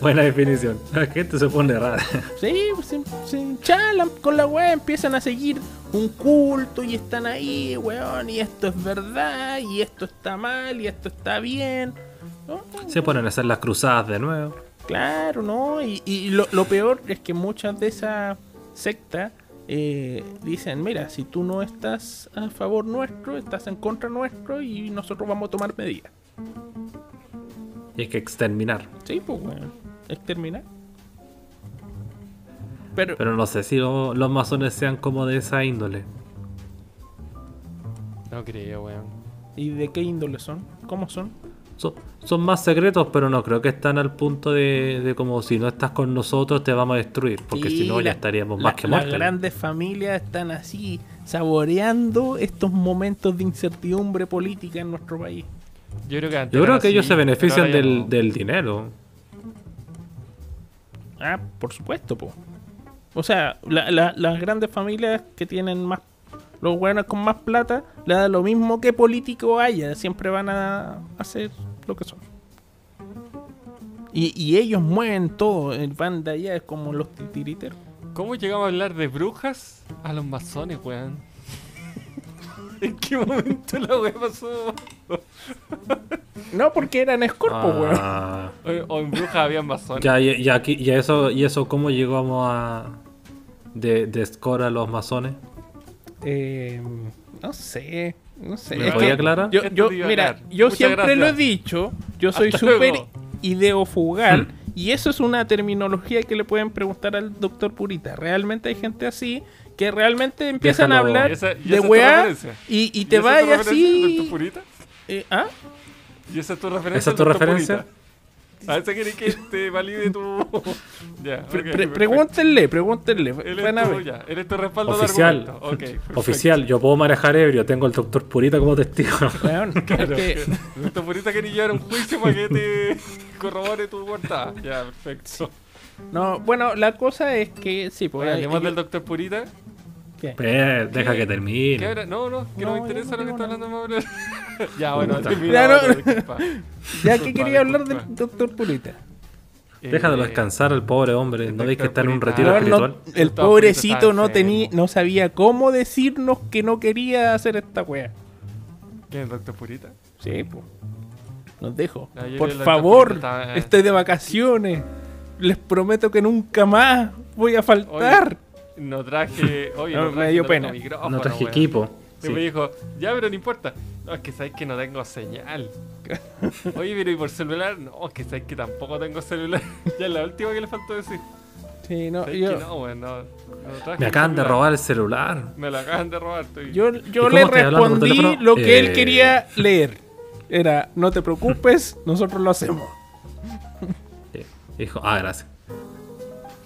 Buena definición. La gente se pone rara. Sí, pues se, se enchalan con la weá, empiezan a seguir un culto y están ahí, weón, y esto es verdad, y esto está mal, y esto está bien. Se ponen a hacer las cruzadas de nuevo. Claro, ¿no? Y, y lo, lo peor es que muchas de esas sectas eh, dicen, mira, si tú no estás a favor nuestro, estás en contra nuestro y nosotros vamos a tomar medidas. Y hay que exterminar. Sí, pues, weón, exterminar. Pero, Pero no sé si lo- los masones sean como de esa índole. No creo, weón. ¿y de qué índole son? ¿Cómo son? Son, son más secretos, pero no creo que están al punto de, de como si no estás con nosotros te vamos a destruir. Porque Sí, si no, ya estaríamos la- más que Las muertos. grandes familias están así, saboreando estos momentos de incertidumbre política en nuestro país. Yo creo que antes Yo creo que ellos se benefician del, no. del dinero. Ah, por supuesto, po. O sea, la- la- las grandes familias que tienen más. Los buenos con más plata, le da lo mismo que político haya, siempre van a hacer lo que son. Y, y ellos mueven todo, el van de allá es como los titiriteros. ¿Cómo llegamos a hablar de brujas a los masones, weón? ¿En qué momento la weá pasó? No, porque eran escorpos, weón. Ah, O, o en brujas había masones. ya, y, y aquí, y eso, y eso, ¿cómo llegamos a de, de score a los masones? Eh, no sé, no sé. ¿Me Es podía que aclarar? Yo, te a mira, yo Muchas siempre lo he dicho, yo soy súper ideofugal y eso es una terminología que le pueden preguntar al doctor Purita. Realmente hay gente así que realmente empiezan a hablar ¿Y esa- y esa de weá referencia? y, y ¿Y te esa es tu vayas referencia, así. doctor Purita? ¿Ah? ¿Y esa es tu referencia? ¿Esa es tu referencia? ¿A esa quieres que te valide tu...? ya, Pre- ok, pre- perfecto. pregúntenle, pregúntenle. Van a ver. ya, él es tu respaldo Oficial. de argumento. Ok, perfecto. Oficial, yo puedo manejar ebrio, tengo al doctor Purita como testigo. Weón, es que- Doctor Purita quiere llevar un juicio para que te corrobore tu portada. Ya, perfecto. no, bueno, la cosa es que sí, pues. Hay- hay- del doctor Purita, ¿qué? Eh, deja que ¿qué termine. No, no, que No, no, me interesa no lo que está hablando Mauro. ya, bueno, termina. Ya, no. Disculpa. Ya que Disculpa, quería hablar del doctor Purita. Déjalo Eh, descansar al pobre hombre. el ¿No veis que está doctor en un retiro no- espiritual? el pobrecito no tenía, no sabía cómo decirnos que no quería hacer esta wea. ¿Quién es el doctor Purita? Sí, pues. Nos dejo. Por favor, está- estoy de vacaciones. Les prometo que nunca más voy a faltar. No traje. Oye, No, no, me dio no pena. No traje equipo. Y Sí. me dijo, ya, pero no importa. No, es que sabes que no tengo señal. Oye, pero ¿y por celular? No, es que sabes que tampoco tengo celular. ya es la última que le faltó decir. Sí, no, yo, que no, weón, no, no traje Me acaban de robar el celular. Me lo acaban de robar. Estoy... yo, yo le respondí lo que él Eh, quería leer. Era, no te preocupes, nosotros lo hacemos. Sí. Dijo, ah, gracias.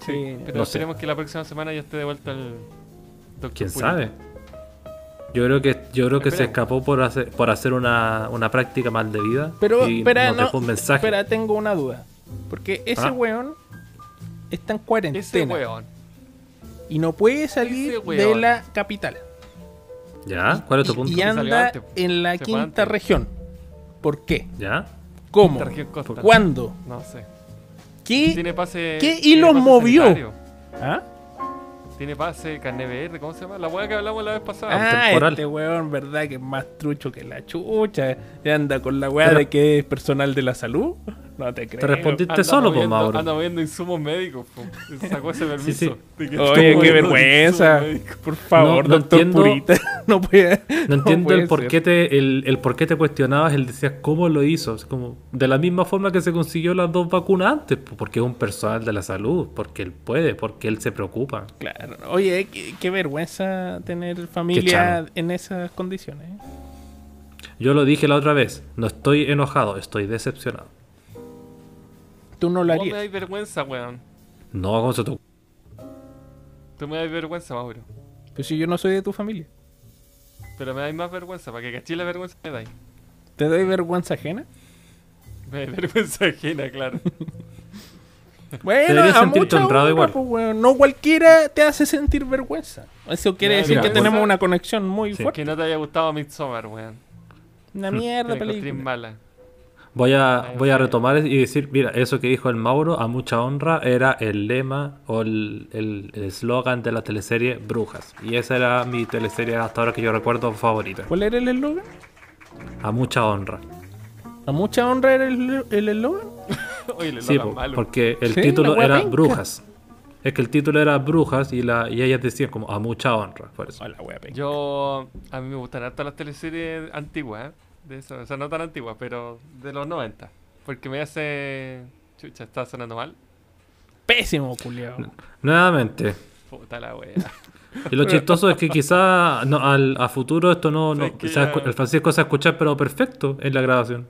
Sí. Pero No sé. esperemos que la próxima semana ya esté de vuelta el Doctor ¿Quién sabe? Yo creo que, yo creo que se escapó por hacer, por hacer una, una práctica mal debida. Pero, y espera, nos no, dejó un mensaje. espera, tengo una duda. Porque ese Ah. weón está en Ese cuarentena weón. y no puede salir Ese de la capital. ¿Ya? ¿Cuál es tu Y- punto? Y, anda en la Se quinta región. ¿Por qué? ¿Ya? ¿Cómo? ¿Cuándo? No sé. ¿Qué? Tiene pase. qué tiene hilos pase movió? sanitario. ¿Ah? Tiene pase carne verde, ¿cómo se llama? La weá que hablamos la vez pasada. Ah, temporal. este weón, verdad que es más trucho que la chucha. Y anda con la weá de que es personal de la salud. No te creo. Te respondiste Anda solo, pues, moviendo- Mauro. Anda moviendo insumos médicos, po. Sacó ese permiso. sí. que Oye, qué vergüenza. Por favor, No, no doctor entiendo- Purita. No puede. No entiendo puede el por qué te, el, el por qué te cuestionabas, el decías cómo lo hizo. Es como, de la misma forma que se consiguió las dos vacunas antes, porque es un personal de la salud, porque él puede, porque él se preocupa. Claro. Oye, qué, qué vergüenza tener familia en esas condiciones. ¿eh? Yo lo dije la otra vez, no estoy enojado, estoy decepcionado. Tú no lo Vos me harías. dais vergüenza, weón. No, ¿cómo se te- Tú me dais vergüenza, Mauro. Pues si yo no soy de tu familia. Pero me dais más vergüenza, para que cachí la vergüenza que me dais. ¿Te doy vergüenza ajena? Me dais vergüenza ajena, claro. Bueno, a sentirte mucha honrado honra, igual. pues, weón. No cualquiera te hace sentir vergüenza. Eso quiere decir mira, que vergüenza- tenemos una conexión muy Sí. fuerte. que no te haya gustado Midsommar, weón. Una mierda película. mala. Voy a, voy a retomar y decir, mira, eso que dijo el Mauro, a mucha honra, era el lema o el el- el eslogan de la teleserie Brujas. Y esa era mi teleserie hasta ahora que yo recuerdo favorita. ¿Cuál era el eslogan? A mucha honra. ¿A mucha honra era el el eslogan? Sí, logan po, malo. porque el Sí, título la era penca. Brujas. Es que el título era Brujas y, la, y ellas decían como a mucha honra. Por eso. Hola, wea, penca. Yo, a mí me gustan harto las teleseries antiguas, ¿eh? De eso, o sea, no tan antiguas, pero de los 90. Porque me hace... Chucha, está sonando mal. Pésimo, culiao. Nuevamente. Puta la wea. Y lo chistoso es que quizá no, al, a futuro esto no... no el Francisco se va a escuchar pero perfecto en la grabación.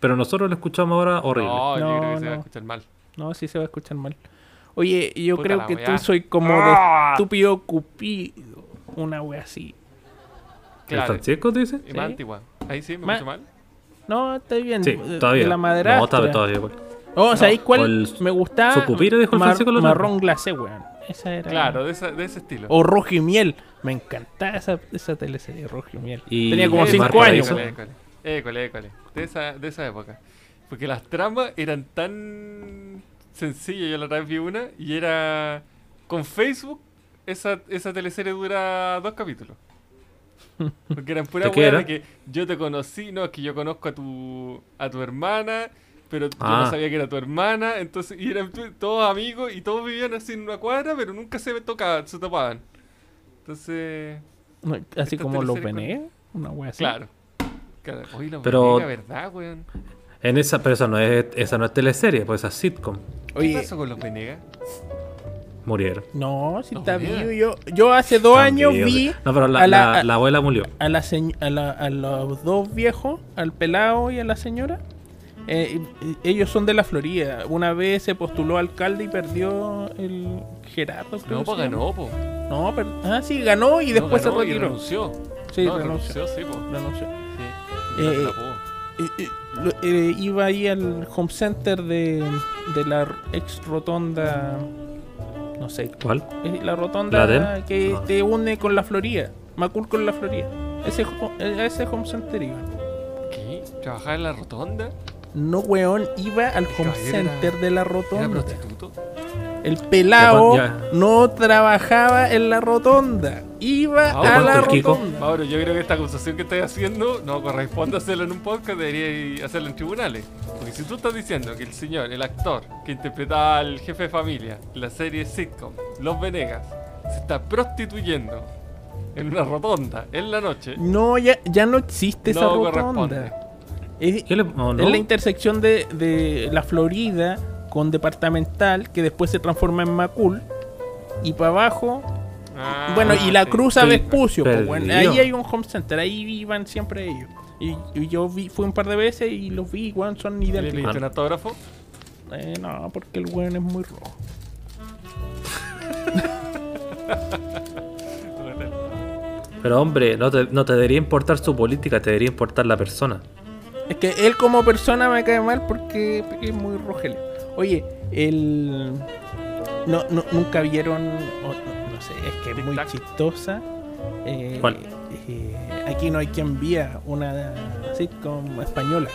Pero nosotros lo escuchamos ahora horrible. No, yo No, creo que se va a no. escuchar mal. No, sí se va a escuchar mal. Oye, yo Puta creo que weá. tú soy como Ah. de estúpido cupido. Una wea así. ¿El Claro. Francisco te dice? Y Sí. más antigua. Ahí sí, me Ma- escucho mal. No, está bien. Sí, todavía. De la madera. No, todavía, todavía. igual. Oh, ¿sabéis cuál el- me gustaba? su pupilo, dijo el Francisco el otro día. Marrón glacé, weón. Esa era. Claro, de, esa, de ese estilo. O rojo y miel. Me encantaba esa, esa teleserie, rojo y miel. Y- Tenía como Eh, 5 Marco años. École, école, école, école. De esa, de esa época. Porque las tramas eran tan sencillas. Yo la otra vez vi una y era con Facebook. Esa, esa teleserie dura dos capítulos. Porque eran pura ¿De qué weá era? de que yo te conocí, no, es que yo conozco a tu, a tu hermana, pero yo Ah. no sabía que era tu hermana, entonces, y eran todos amigos y todos vivían así en una cuadra, pero nunca se tocaban, se topaban. Entonces, No, Así como los teleserie con- Venegas. Una wea así. Claro. Claro. Oye, la Pero- Venegas, ¿verdad, weón? En esa, pero esa no es, esa no es teleserie, pues esa es sitcom. ¿Qué Oye, pasó con los Venegas? Murieron. no, si Los está vivo. Yo, yo hace dos años También, vi No, pero la, a la- la- la abuela murió. a, la señ- a, la- a los dos viejos, al pelado y a la señora. eh, y- y ellos son de la Florida. Una vez se postuló alcalde y perdió el Gerardo. creo No, que pues se ganó, po. No, pero, ah, sí, ganó y después No, ganó se y retiró. renunció. Sí, no, renunció. renunció, sí, po. renunció. Sí. Eh, No se. Eh, eh, eh, iba ahí al home center de, de la ex rotonda. No sé. ¿Cuál? eh, La rotonda que Ah. te une con la Florida. Macul con la Florida. Ese, eh, ese home center iba. ¿Qué? ¿Trabajaba en la rotonda? No, weón, iba al home era- center de la ¿Era rotonda. prostituto? El Ya, ya. no trabajaba en la rotonda. Iba Ah, a la ¿cuánto el Kiko? rotonda. Mauro, yo creo que esta acusación que estás haciendo no corresponde hacerla en un podcast, debería hacerla en tribunales. Porque si tú estás diciendo que el señor, el actor que interpretaba al jefe de familia en la serie sitcom Los Venegas, se está prostituyendo en una rotonda en la noche, No, ya, ya no existe esa no rotonda. corresponde. Es- ¿Qué le- no, no? Es la intersección de, de la Florida con departamental que después se transforma en Macul. Y para abajo. Ah, bueno, y la sí. cruza Estoy Vespucio. pues, bueno, ahí hay un home center. Ahí iban siempre ellos. Y, y yo vi, fui un par de veces y los vi, weón, son ¿Le pediste un autógrafo? Eh, no, porque el weón es muy rojo. Pero hombre, no te, no te debería importar su política, te debería importar la persona. Es que él como persona me cae mal porque es muy rogelio. Oye, el... No, no, nunca vieron... no, no sé, es que es muy chistosa. Eh, ¿Cuál? eh, aquí no hay quien vía una sitcom española.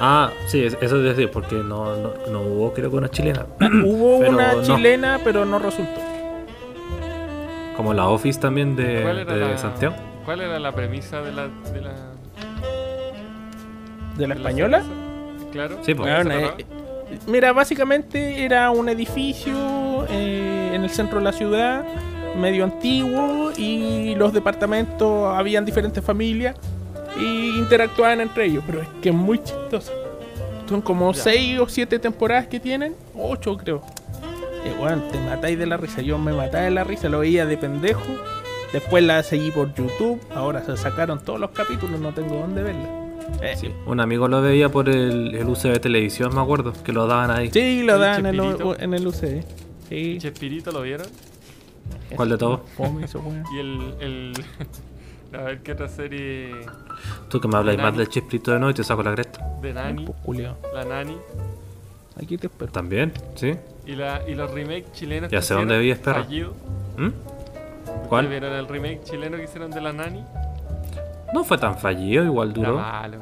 Ah, sí, es- eso es decir, porque no, no, no hubo, creo que una chilena. Hubo Pero una no. chilena, pero no resultó. Como la Office también de, ¿Cuál era, de la, Santiago. ¿Cuál era la premisa de la. De la, ¿De la de española? Claro. Sí, pues. Weón, ¿Se eh? Mira, básicamente era un edificio eh, en el centro de la ciudad, medio antiguo, y los departamentos habían diferentes familias y interactuaban entre ellos, pero es que es muy chistoso. Son como Ya. 6 o 7 temporadas que tienen, 8 creo. Bueno, te matáis de la risa, yo me mataba de la risa, lo veía de pendejo. Después la seguí por YouTube, ahora se sacaron todos los capítulos, no tengo dónde verla. Eh, Sí, Un amigo lo veía por el, el de televisión, me acuerdo, que lo daban ahí. Sí, lo dan en el, Chespirito. en el UCD. Sí. Chespirito lo vieron. ¿Cuál de todos? Y el. el a ver qué otra serie. Tú que me hablas más del chisplito de nuevo y te saco la cresta. De Nani. Pues. La Nani. Aquí te espero. También, ¿sí? Y, la, y los remakes chilenos. Ya que sé dónde perro. fallido. ¿Mm? ¿Ustedes ¿Cuál? vieron el remake chileno que hicieron de la Nani? No fue tan fallido, igual Era duró. malo.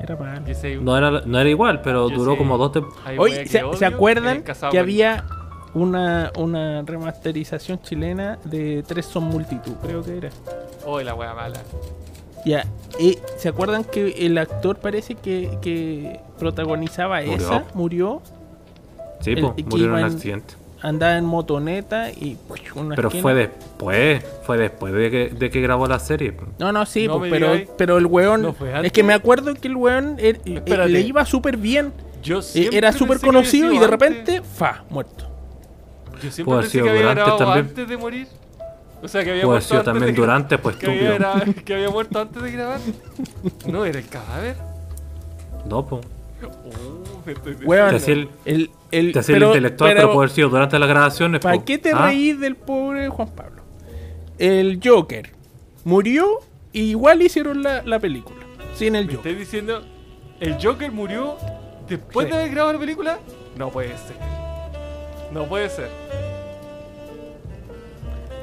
Era malo. Y ese- No era, no era igual, pero Yo duró como dos tem- hay wea Oye, ¿se, odio, ¿se acuerdan que había una, una remasterización chilena de Tres son multitud? Creo que era. Oh, la wea mala. Ya. y ¿Se acuerdan que el actor parece que, que protagonizaba Murió. esa? Murió. Sí, El- pues, murió en un accidente. Andaba en motoneta y. una Pero esquina. fue después, fue después de que, de que grabó la serie. pues. No, no, sí, No pues, pero, pero el weón. No fue es que me acuerdo que el weón er- eh, Espérate. le iba súper bien. Yo Eh, siempre Era súper conocido y de antes. repente, fa, muerto. Yo siempre pensé sido que había durante grabado también. antes de morir. O sea, que había muerto sido antes también de durante, pues, que había, que había muerto antes de grabar. No, era el cadáver. No, pues. Oh, Weón, Te hacía el- el, el, Te hacía el intelectual, pero, puede haber sido durante las grabaciones. ¿Para po. qué te ¿Ah? reís del pobre Juan Pablo? El Joker murió y igual hicieron la, la película. Sin el ¿Me Joker. estáis diciendo el Joker murió después Sí. de haber grabado la película? No puede ser. No puede ser.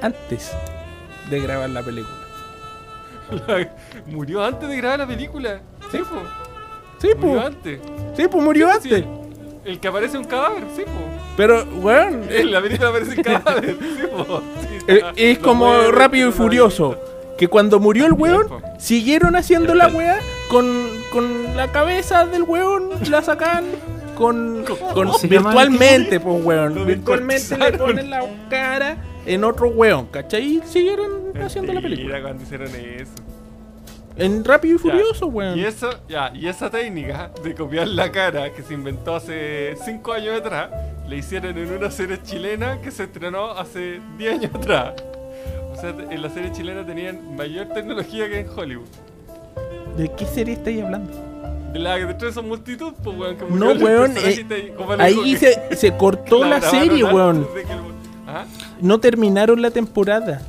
Antes de grabar la película. murió antes de grabar la película. Sí, po. Sí, Murió pues. antes. Sí, pues murió Sí, antes. El que aparece un cadáver, sí, po. Pero, weón, En la película aparece un cadáver, sí, po. Sí, eh, es lo como rápido y furioso. Que cuando murió el weón, siguieron haciendo la weá con, con la cabeza del weón, la sacan con, con ¿Cómo se llama virtualmente, pues weón. Virtualmente le ponen la cara en otro weón, ¿cachai? Y siguieron haciendo la película. Cuando hicieron eso. En Rápido y. Furioso, weón. Y eso, ya, y esa técnica de copiar la cara que se inventó hace 5 años atrás, le hicieron en una serie chilena que se estrenó hace 10 años atrás. O sea, en la serie chilena tenían mayor tecnología que en Hollywood. ¿De qué serie estáis hablando? De la que de son multitud, pues weón, que No, weón, eh, Ahí que- se, se cortó la, grabaron serie, weón. el- ¿Ah? No terminaron la temporada.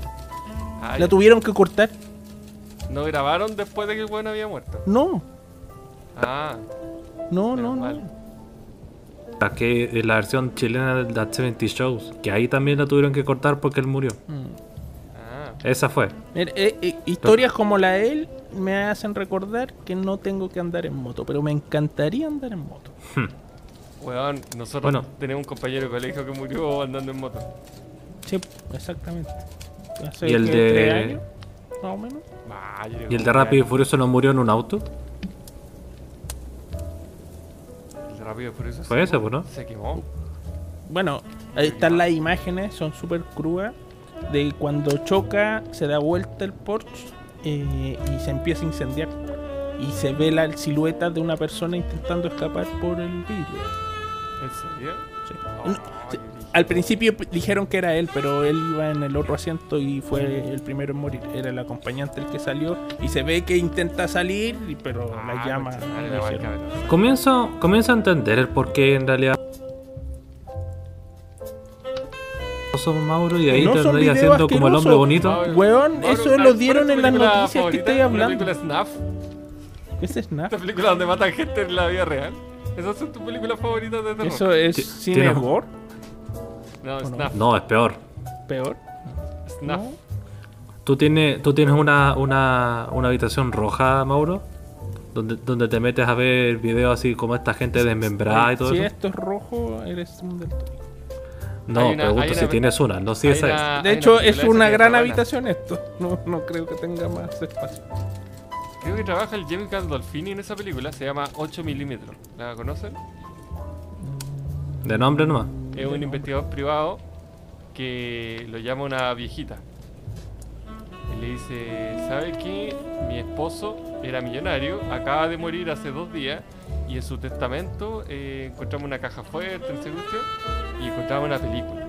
Ah, La tuvieron que cortar. No grabaron después de que el weón había muerto. No, Ah, no, no, mal. no. La, que, la versión chilena de That 70 Shows, que ahí también la tuvieron que cortar porque él murió. Ah, Esa fue. Mira, eh, eh, historias como la de él me hacen recordar que no tengo que andar en moto, pero me encantaría andar en moto. weón, nosotros Bueno. tenemos un compañero de colegio que murió andando en moto. Sí, exactamente. Hace ¿Y el de- años, más o menos. Yo ¿Y el de Rápido y Furioso no murió en un auto? El de Rápido y Furioso Fue se ese, pues, ¿no? Se quemó. Bueno, ahí están las imágenes, son súper crudas, de cuando choca, se da vuelta el Porsche eh, y se empieza a incendiar. Y se ve la silueta de una persona intentando escapar por el vidrio. ¿En serio? Sí. Oh, Al principio dijeron que era él, pero él iba en el otro asiento y fue el primero en morir. Era el acompañante el que salió y se ve que intenta salir, pero Ah, la llama. Comienzo, comienzo a entender el por qué en realidad somos Mauro y ahí No te andáis haciendo como el hombre bonito. Mauro, Weón, Mauro, eso ¿cuál- lo dieron en las noticias que favorita? estoy ¿La hablando. película Snuff? ¿Ese es Snap? ¿Esta película donde matan gente en la vida real? ¿Esas son tus películas favoritas de terror? ¿Eso es cine tiene- gore? No. Snuff. No, es peor. Peor. Snuff. ¿No? ¿Tú tienes, tú tienes una, una, una habitación roja, Mauro? Donde, donde te metes a ver videos así como esta gente desmembrada y todo si eso. esto es rojo, eres un daltónico. No, una- pregunto si una- tienes una, no si esa es. De hecho, es una gran habitación esto. No, no creo que tenga más espacio. Creo que trabaja el James Gandolfini en esa película, se llama 8 milímetros. ¿La conocen? De nombre nomás. Es un investigador privado que lo llama una viejita. Y le dice, ¿sabe qué? Mi esposo era millonario, acaba de morir hace dos días y en su testamento eh, encontramos una caja fuerte, qué, y encontramos una película.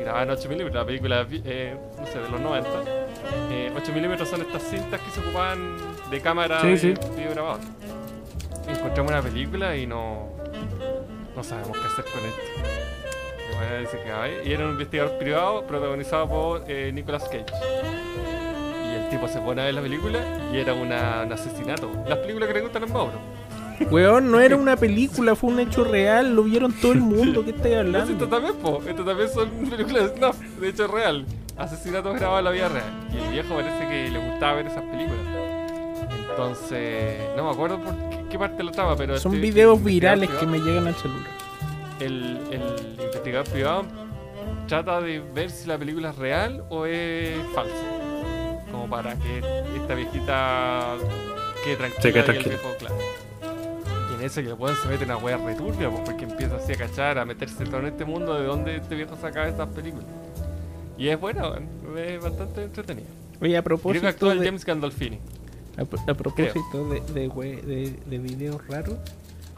Grabada en 8 milímetros, la película, eh, no sé, de los 90. Eh, 8 milímetros son estas cintas que se ocupaban de cámara Sí, de videograbador. Encontramos una película y no, no sabemos qué hacer con esto. Y bueno, dice que, ay, y era un investigador privado protagonizado por eh, Nicolas Cage. Y el tipo se pone a ver la película y era una- un asesinato. Las películas que le gustan a Mauro. Weón, no era una película, fue un hecho real. Lo vieron todo el mundo. ¿Qué estáis Pues hablando? esto también, po. Esto también son películas de snuff, de hecho real. Asesinatos grabados en la vida real. Y el viejo parece que le gustaba ver esas películas. Entonces, no me acuerdo por qué, qué parte de la trama, pero Son este- videos el virales que me llegan al celular. el, el investigador privado trata de ver si la película es real o es falsa. Como para que esta viejita quede tranquila. Sí, quede y el tranquila. viejo, claro. Y en eso que el weón se mete una wea returbia, pues, porque empieza así a cachar, a meterse todo en este mundo de donde este viejo saca estas películas. Y es buena, weón. es bastante entretenida. Oye, a Creo que propósito actúa el de, James Gandolfini. A, pro- a propósito de, de, we- de- de videos raros,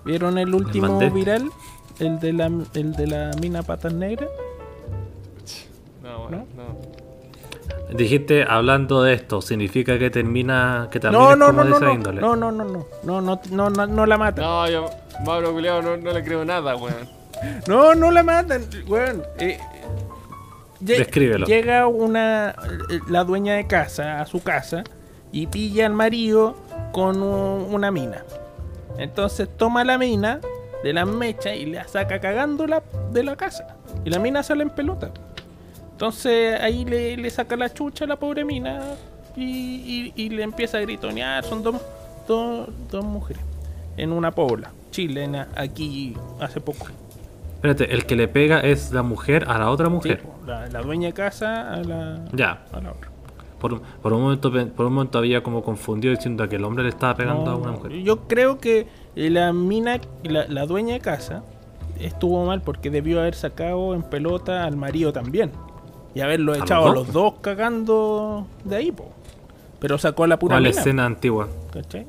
¿vieron el último viral? El de la, el de la mina patas negras. No, bueno, no. Dijiste, hablando de esto, ¿significa que termina, que también No, es no, como no, de no, esa no, índole? no, no, no, no, no, no, no, no, no la matan. No, yo, Mauro Culeado, no, no le creo nada, weón. No, no la matan, weón. Eh, Descríbelo. Llega una eh, la dueña de casa a su casa y pilla al marido con un- una mina. Entonces toma la mina de la mecha y la saca cagándola de la casa. Y la mina sale en pelota. Entonces ahí le, le saca la chucha a la pobre mina y, y- y le empieza a gritonear. Son dos, dos, dos mujeres en una pobla chilena aquí hace poco. Espérate, el que le pega es la mujer a la otra mujer. la dueña de casa a la, Ya, a la otra. Por, por un momento por un momento había como confundido diciendo que el hombre le estaba pegando a una mujer. Yo creo que eh, la mina, la, la dueña de casa, estuvo mal porque debió haber sacado en pelota al marido también. Y haberlo los echado a dos? los dos cagando de ahí, po. Pero sacó a la pura ¿Cuál mina. escena antigua? ¿cachai?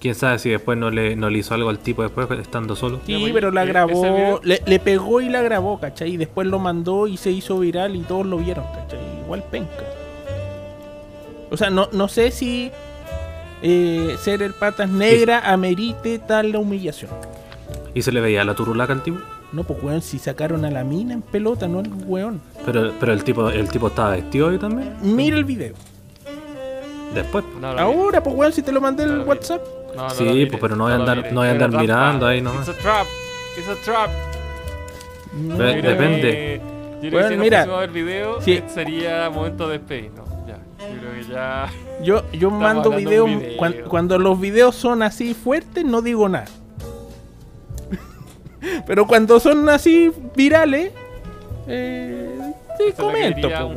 Quién sabe si después no le, no le hizo algo al tipo después estando solo. Sí, pero la e- ese grabó, le, le pegó y la grabó, ¿cachai? Y después lo mandó y se hizo viral y todos lo vieron, ¿cachai? Igual penca. O sea, no, no sé si eh, ser el patas negra amerite tal la humillación. Y se le veía la turulaca al tipo. No, pues weón, si sacaron a la mina en pelota, no al weón. Pero, pero el tipo el tipo estaba vestido ahí también. Mira el video. Después. No, lo vi. Ahora, pues weón, si te lo mandé en No el lo vi. WhatsApp. No, no Sí, lo mires, pues, pero no voy a lo andar- mires. no voy a Es una andar mirando ahí nomás. It's a trap. It's a trap. No, Ve- Yo creo depende. que- Yo creo Bueno, que si mira, a ver video, sí. sería momento de despedirnos. Yo creo que ya. Yo, yo mando videos. video. cuando los videos son así fuertes, no digo nada. Pero cuando son así virales, eh, Eso que comento, pues, un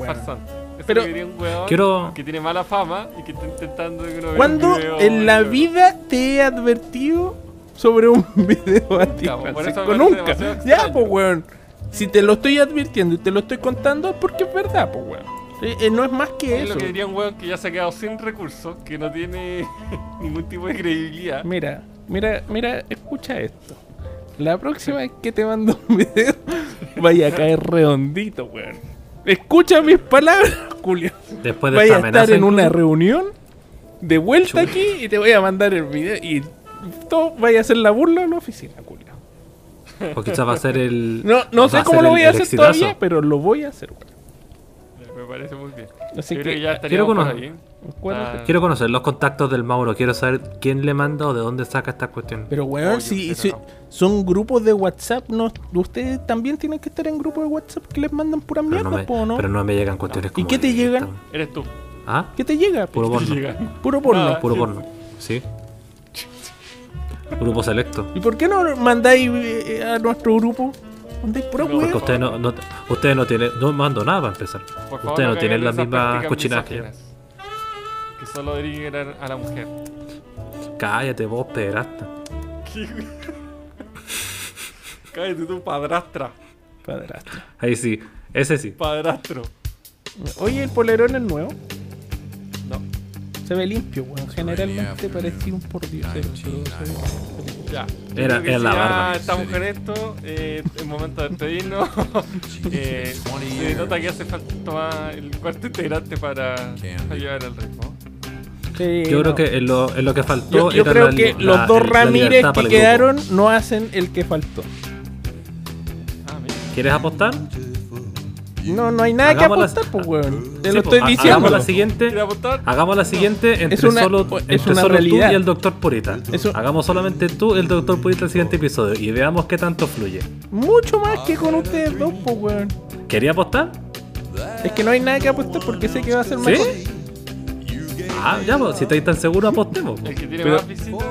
Pero- un weón Quiero- que tiene mala fama y que está intentando que uno vea un ¿Cuándo video en la vida te he advertido sobre un video eso me Nunca. Ya, pues, weón. Si te lo estoy advirtiendo y te lo estoy contando es porque es verdad, pues, weón. Eh, eh, no es más que Es eso. lo que diría un weón que ya se ha quedado sin recursos, que no tiene ningún tipo de credibilidad. Mira, mira, mira, escucha esto. La próxima vez que te mando un video, vaya a caer redondito, weón. Escucha mis palabras, Julio. Después de Vaya a esta estar en una reunión, de vuelta aquí, y te voy a mandar el video. Y todo vaya a hacer la burla en la oficina, Julio. O quizás va a ser el. No, no sé cómo ser lo voy a hacer exitazo. todavía, pero lo voy a hacer, weón. Parece muy bien. Así Yo creo que, ya ah, quiero conocer- ahí. Ah, Quiero conocer los contactos del Mauro. Quiero saber quién le manda o de dónde saca esta cuestión. Pero weón, si, usted si no. son grupos de WhatsApp, no, ustedes también tienen que estar en grupos de WhatsApp que les mandan puras Pero mierdas, no, me, po, ¿no? pero no me llegan cuestiones como. qué te llegan? Eres tú. ¿Ah? ¿Qué te llega? Puro porno. Llega. Puro porno. Nada. Puro porno. Sí. Grupo selecto. ¿Y por qué no mandáis eh, a nuestro grupo? Mandáis pura No. Porque ustedes no, no, ustedes no tienen. No mando nada para empezar. Por favor, Ustedes no tienen las mismas cochinadas que yo. Que solo dirigen a la mujer. Cállate vos, pederasta. Cállate tú, padrastra. Padrastro. Ahí sí. Ese sí. Padrastro. Oye, el polerón es nuevo. No. Se ve limpio, weón. Generalmente parecía un pordiosero, pero se ve- Ya. Era- era si la ya barba. estamos con esto. Eh, es momento de despedirnos. eh, se nota que hace falta más el cuarto integrante para, para llevar el ritmo. Sí, Yo no. creo que en lo, en lo que faltó. Yo, yo era creo la- que la- los dos Ramírez que quedaron no hacen el que faltó. Ah, mira. ¿Quieres apostar? No, no hay nada Hagamos que apostar, pues, weón. Te Sí, lo pues, estoy ha- diciendo. Hagamos la siguiente. Hagamos la siguiente entre una- solo, es entre una solo realidad. tú y el doctor Purita. Es un- Hagamos solamente tú y el doctor Purita el siguiente episodio y veamos qué tanto fluye. Mucho más que con ustedes dos, pues, weón. ¿Quería apostar? Es que no hay nada que apostar porque sé que va a ser ¿Sí? mejor. Ah, ya, pues, si estáis tan seguros, apostemos. El que tiene Pero- más visitas.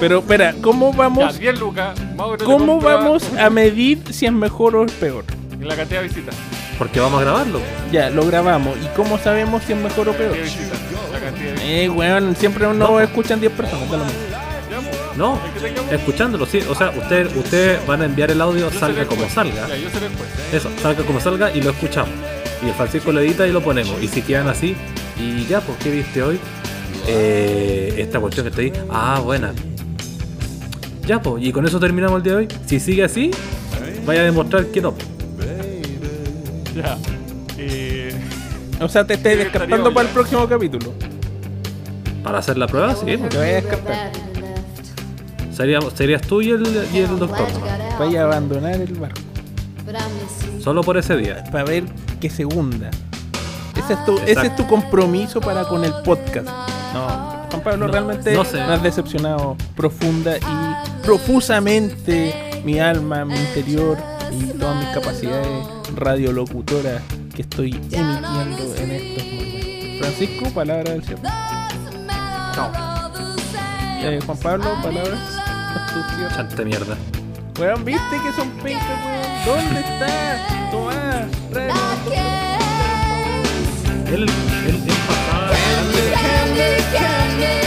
Pero, espera, ¿cómo Ya, vamos, 10 lucas. Mauro te cómo vamos a medir si es mejor o es peor? En la cantidad de visitas. Porque vamos a grabarlo. Ya, lo grabamos. ¿Y cómo sabemos si es mejor o peor? Eh, weón, siempre no escuchan 10 personas. lo No, escuchándolo, sí. O sea, ustedes ustedes van a enviar el audio, yo salga como salga. Ya, yo. Eso, salga como salga y lo escuchamos. Y el Francisco lo edita y lo ponemos. Y si quedan así, y ya, pues, ¿qué viste hoy? Eh, esta cuestión que está ahí. Ah, buena. Ya, pues, y con eso terminamos el día de hoy. Si sigue así, vaya a demostrar que no. Ya. Eh, O sea, te estáis Sí, descartando para el próximo capítulo. Para hacer la prueba, sí. pues. Te vayas a descartar. Seríamos, serías tú y el, y el doctor. Vaya a abandonar el barco. Solo por ese día. Para ver que se hunda. Ese es tu, ese es tu compromiso para con el podcast. No, Juan Pablo No, realmente no sé. me has decepcionado profunda y profusamente mi alma, mi interior y todas mis capacidades radiolocutoras que estoy emitiendo en estos momentos. Francisco, palabra del cierre. Eh, Juan Pablo, palabras. Chante mierda. Weón, ¿viste que son pencas, weón? ¿Dónde está? Tomás. Él, él, él pasaba. Candy, candy, candy.